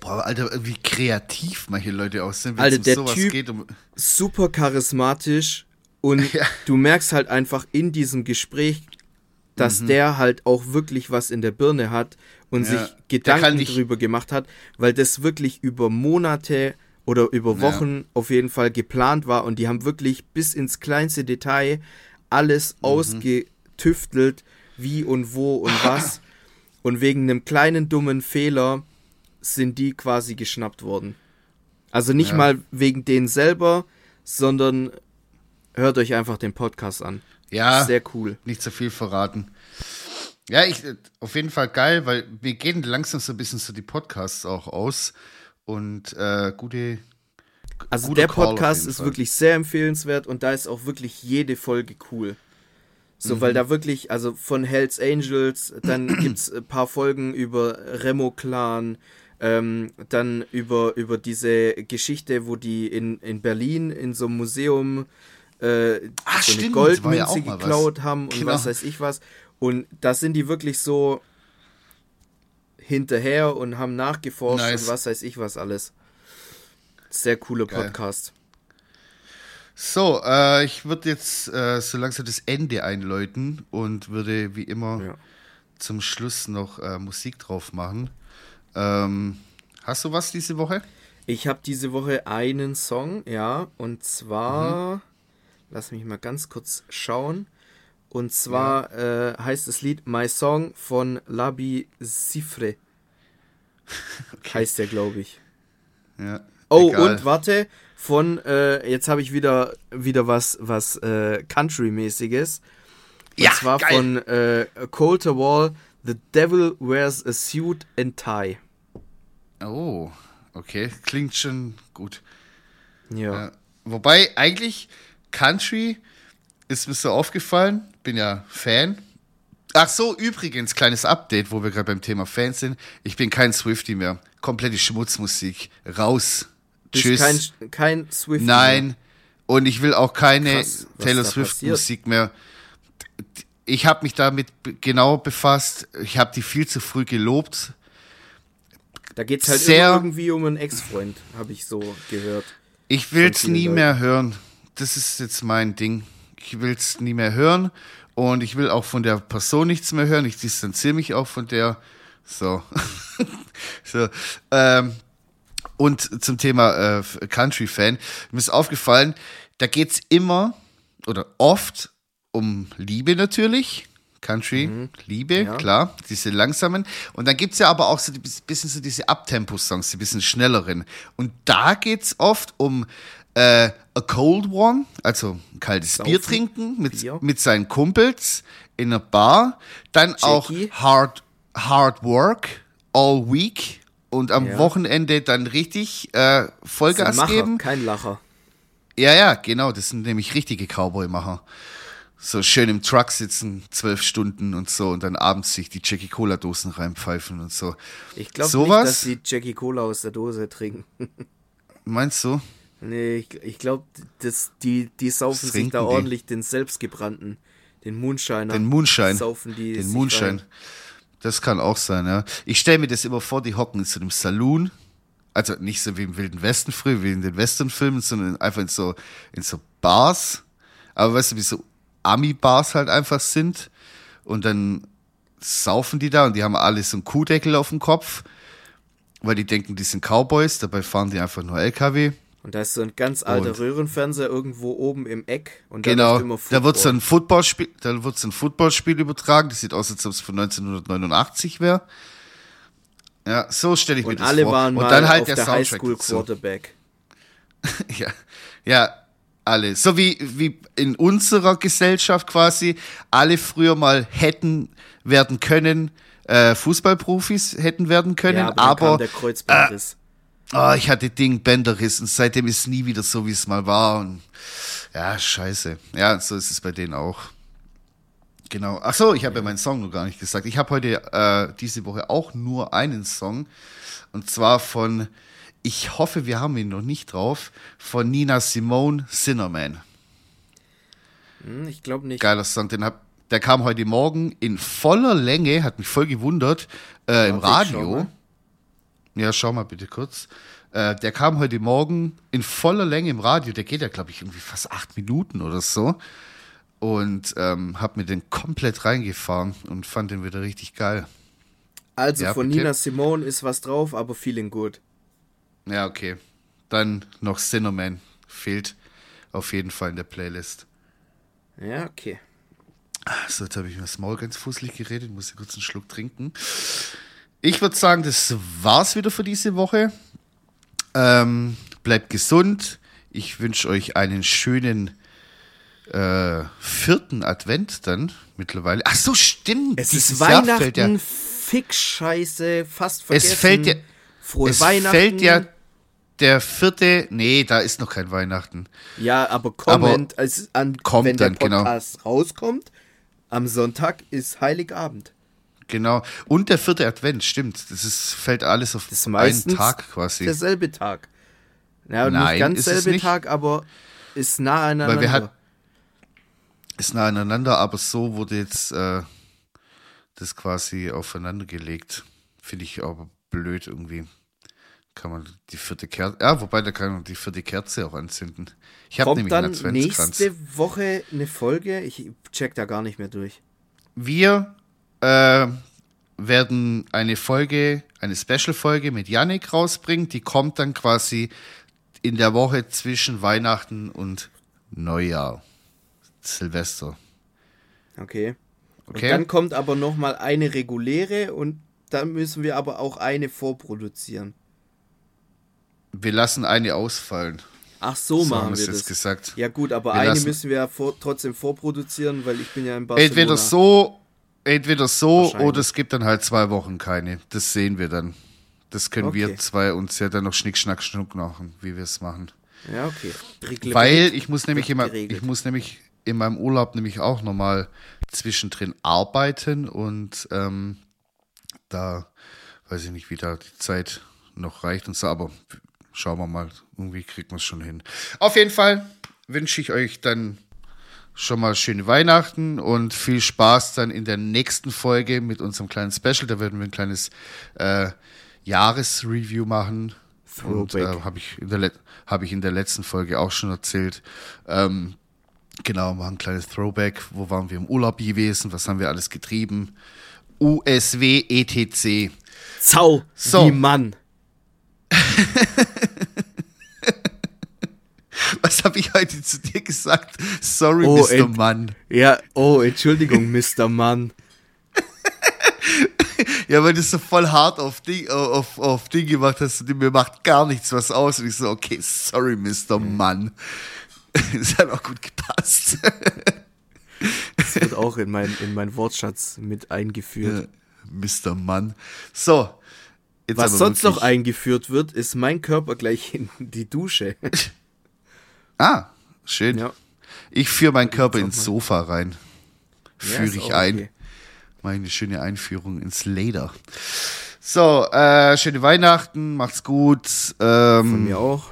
Boah, Alter, wie kreativ manche Leute aussehen, wenn Alter, es um der typ, geht. Um super charismatisch und *laughs* du merkst halt einfach in diesem Gespräch, dass mhm. der halt auch wirklich was in der Birne hat und ja. sich Gedanken drüber gemacht hat, weil das wirklich über Monate oder über Wochen ja. auf jeden Fall geplant war und die haben wirklich bis ins kleinste Detail alles mhm. ausgetüftelt, wie und wo und was. *laughs* und wegen einem kleinen dummen Fehler sind die quasi geschnappt worden. Also nicht ja. mal wegen denen selber, sondern hört euch einfach den Podcast an. Ja. Sehr cool. Nicht zu viel verraten. Ja, ich, auf jeden Fall geil, weil wir gehen langsam so ein bisschen so die Podcasts auch aus und äh, gute. Also der Podcast ist Fall. wirklich sehr empfehlenswert und da ist auch wirklich jede Folge cool. So, mhm. weil da wirklich, also von Hells Angels, dann *clears throat* gibt es ein paar Folgen über Remo Clan, ähm, dann über, über diese Geschichte, wo die in, in Berlin in so einem Museum äh, Ach, so eine stimmt, Goldmünze ja geklaut was. haben und genau. was weiß ich was. Und da sind die wirklich so hinterher und haben nachgeforscht nice. und was weiß ich was alles. Sehr cooler Geil. Podcast. So, äh, ich würde jetzt äh, so langsam das Ende einläuten und würde wie immer ja. zum Schluss noch äh, Musik drauf machen. Ähm, hast du was diese Woche? Ich habe diese Woche einen Song, ja, und zwar. Mhm. Lass mich mal ganz kurz schauen. Und zwar ja. äh, heißt das Lied My Song von Labi Sifre. *laughs* okay. Heißt der, glaube ich. Ja. Oh, egal. und warte, von, äh, jetzt habe ich wieder, wieder was, was äh, Country-mäßiges. Und ja, zwar geil. von äh, Coulter Wall, The Devil Wears a Suit and Tie. Oh, okay. Klingt schon gut. Ja. Äh, wobei, eigentlich, Country ist mir so aufgefallen, bin ja Fan. Ach so, übrigens, kleines Update, wo wir gerade beim Thema Fans sind. Ich bin kein Swifty mehr. Komplette Schmutzmusik. Raus. Bist Tschüss. Kein, kein Swifty. Nein. Mehr. Und ich will auch keine Krass, Taylor Swift Musik mehr. Ich habe mich damit genau befasst. Ich habe die viel zu früh gelobt. Da geht es halt Sehr, irgendwie um einen Ex-Freund, habe ich so gehört. Ich will es nie mehr hören das ist jetzt mein Ding. Ich will es nie mehr hören und ich will auch von der Person nichts mehr hören. Ich distanziere mich auch von der. So. *laughs* so. Ähm, und zum Thema äh, Country-Fan. Mir ist aufgefallen, da geht es immer oder oft um Liebe natürlich. Country, mhm. Liebe, ja. klar, diese langsamen. Und dann gibt es ja aber auch so ein bisschen so diese Abtempo-Songs, die bisschen schnelleren. Und da geht es oft um äh, a cold one, also ein kaltes Saufen, Bier trinken mit, Bier. mit seinen Kumpels in einer Bar. Dann Jackie. auch hard, hard work all week und am ja. Wochenende dann richtig äh, Vollgas Macher, geben. Kein Lacher. Ja, ja, genau, das sind nämlich richtige Cowboy-Macher. So schön im Truck sitzen, zwölf Stunden und so und dann abends sich die Jackie Cola Dosen reinpfeifen und so. Ich glaube nicht, dass die Jackie Cola aus der Dose trinken. *laughs* Meinst du? Nee, ich, ich glaube, die, die saufen sich da ordentlich den selbstgebrannten, den Moonshiner. Den Moonshine. Saufen die den Moonshine. Rein. Das kann auch sein, ja. Ich stelle mir das immer vor, die hocken in so einem Saloon, Also nicht so wie im Wilden Westen früher, wie in den Westernfilmen, sondern einfach in so, in so Bars. Aber weißt du, wie so Ami-Bars halt einfach sind. Und dann saufen die da und die haben alle so einen Kuhdeckel auf dem Kopf, weil die denken, die sind Cowboys, dabei fahren die einfach nur LKW. Und da ist so ein ganz alter und Röhrenfernseher irgendwo oben im Eck. Und genau, da wird so ein Footballspiel, da wird so ein Footballspiel übertragen. Das sieht aus, als ob es von 1989 wäre. Ja, so stelle ich und mir das alle vor. Waren und dann halt der, der Highschool *laughs* Quarterback. ja, ja, alle. So wie, wie in unserer Gesellschaft quasi alle früher mal hätten werden können, äh, Fußballprofis hätten werden können, ja, aber, aber der Kreuzbandriss. Äh, oh, ich hatte Ding Bänderriss und seitdem ist nie wieder so, wie es mal war. Und ja, scheiße. Ja, so ist es bei denen auch. Genau. Ach so, ich habe ja meinen Song noch gar nicht gesagt. Ich habe heute äh, diese Woche auch nur einen Song und zwar von ich hoffe, wir haben ihn noch nicht drauf von Nina Simone Sinnerman. Hm, ich glaube nicht. Geiler Song, den hab, der kam heute Morgen in voller Länge, hat mich voll gewundert, äh, im Radio. Ja, schau mal bitte kurz. Äh, der kam heute Morgen in voller Länge im Radio. Der geht ja, glaube ich, irgendwie fast acht Minuten oder so und ähm, habe mir den komplett reingefahren und fand den wieder richtig geil. Also ja, von bitte? Nina Simone ist was drauf, aber feeling good. Ja, okay. Dann noch Cinnamon fehlt auf jeden Fall in der Playlist. Ja, okay. So, jetzt habe ich mir das Maul ganz fußlich geredet, muss ich kurz einen Schluck trinken. Ich würde sagen, das war's wieder für diese Woche. Ähm, bleibt gesund. Ich wünsche euch einen schönen äh, vierten Advent dann mittlerweile. Ach so, stimmt. Es ist Weihnachten, ja, Fick-Scheiße, fast vergessen. Es fällt ja, Frohe es Weihnachten. fällt ja der vierte, nee, da ist noch kein Weihnachten. Ja, aber kommend, aber als an, kommt wenn dann, der genau. Podcast genau. rauskommt, am Sonntag ist Heiligabend. Genau. Und der vierte Advent, stimmt. Das ist, fällt alles auf einen Tag quasi. Derselbe Tag. Ja, Nein, nicht ganz selbe Tag, aber ist nah aneinander. Weil wir hat, ist nah aneinander, aber so wurde jetzt äh, das quasi aufeinander gelegt. Finde ich aber blöd irgendwie. Kann man die vierte Kerze, ja, wobei da kann man die vierte Kerze auch anzünden. Ich habe nämlich dann einen Adventskranz. nächste Woche eine Folge? Ich check da gar nicht mehr durch. Wir äh, werden eine Folge, eine Special-Folge mit Yannick rausbringen. Die kommt dann quasi in der Woche zwischen Weihnachten und Neujahr. Silvester. Okay. okay. Und dann kommt aber noch mal eine reguläre und dann müssen wir aber auch eine vorproduzieren. Wir lassen eine ausfallen. Ach so, so machen wir das. gesagt. Ja gut, aber wir eine müssen wir ja vor, trotzdem vorproduzieren, weil ich bin ja in Barcelona. Entweder so, entweder so oder es gibt dann halt zwei Wochen keine. Das sehen wir dann. Das können okay. wir zwei uns ja dann noch Schnick, Schnack, Schnuck machen, wie wir es machen. Ja, okay. Regle weil ich muss nämlich immer, ich muss nämlich in meinem Urlaub nämlich auch nochmal zwischendrin arbeiten und ähm, da weiß ich nicht, wie da die Zeit noch reicht und so, aber schauen wir mal, irgendwie kriegt man es schon hin. Auf jeden Fall wünsche ich euch dann schon mal schöne Weihnachten und viel Spaß dann in der nächsten Folge mit unserem kleinen Special. Da werden wir ein kleines äh, Jahresreview machen. Und äh, habe ich, in der hab ich in der letzten Folge auch schon erzählt. Ähm, Genau, machen ein kleines Throwback. Wo waren wir im Urlaub gewesen? Was haben wir alles getrieben? USW ETC. Zau, so. wie Mann. *laughs* Was habe ich heute zu dir gesagt? Sorry, oh, Mr. Mann. Ja, oh, Entschuldigung, Mr. Mann. *laughs* ja, weil du so voll hart auf Ding, auf, auf Ding gemacht hast und mir macht gar nichts was aus. Und ich so, okay, sorry, Mr. Mann. *laughs* das hat auch gut gepasst. das wird auch in mein, in mein Wortschatz mit eingeführt. Ja, Mr. Mann. So. Was sonst noch eingeführt wird, ist mein Körper gleich in die Dusche. *laughs* ah, schön. Ja. Ich führe meinen Körper ins Sofa rein. Führe ja, ich ein. Okay. Meine schöne Einführung ins Leder. So, äh, schöne Weihnachten, macht's gut. Ähm, von mir auch.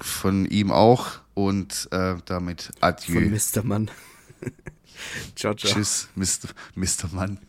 Von ihm auch. Und äh, damit adieu. Von Mr. Mann. *laughs* ciao, ciao. Tschüss, Mr. Mr. Mann.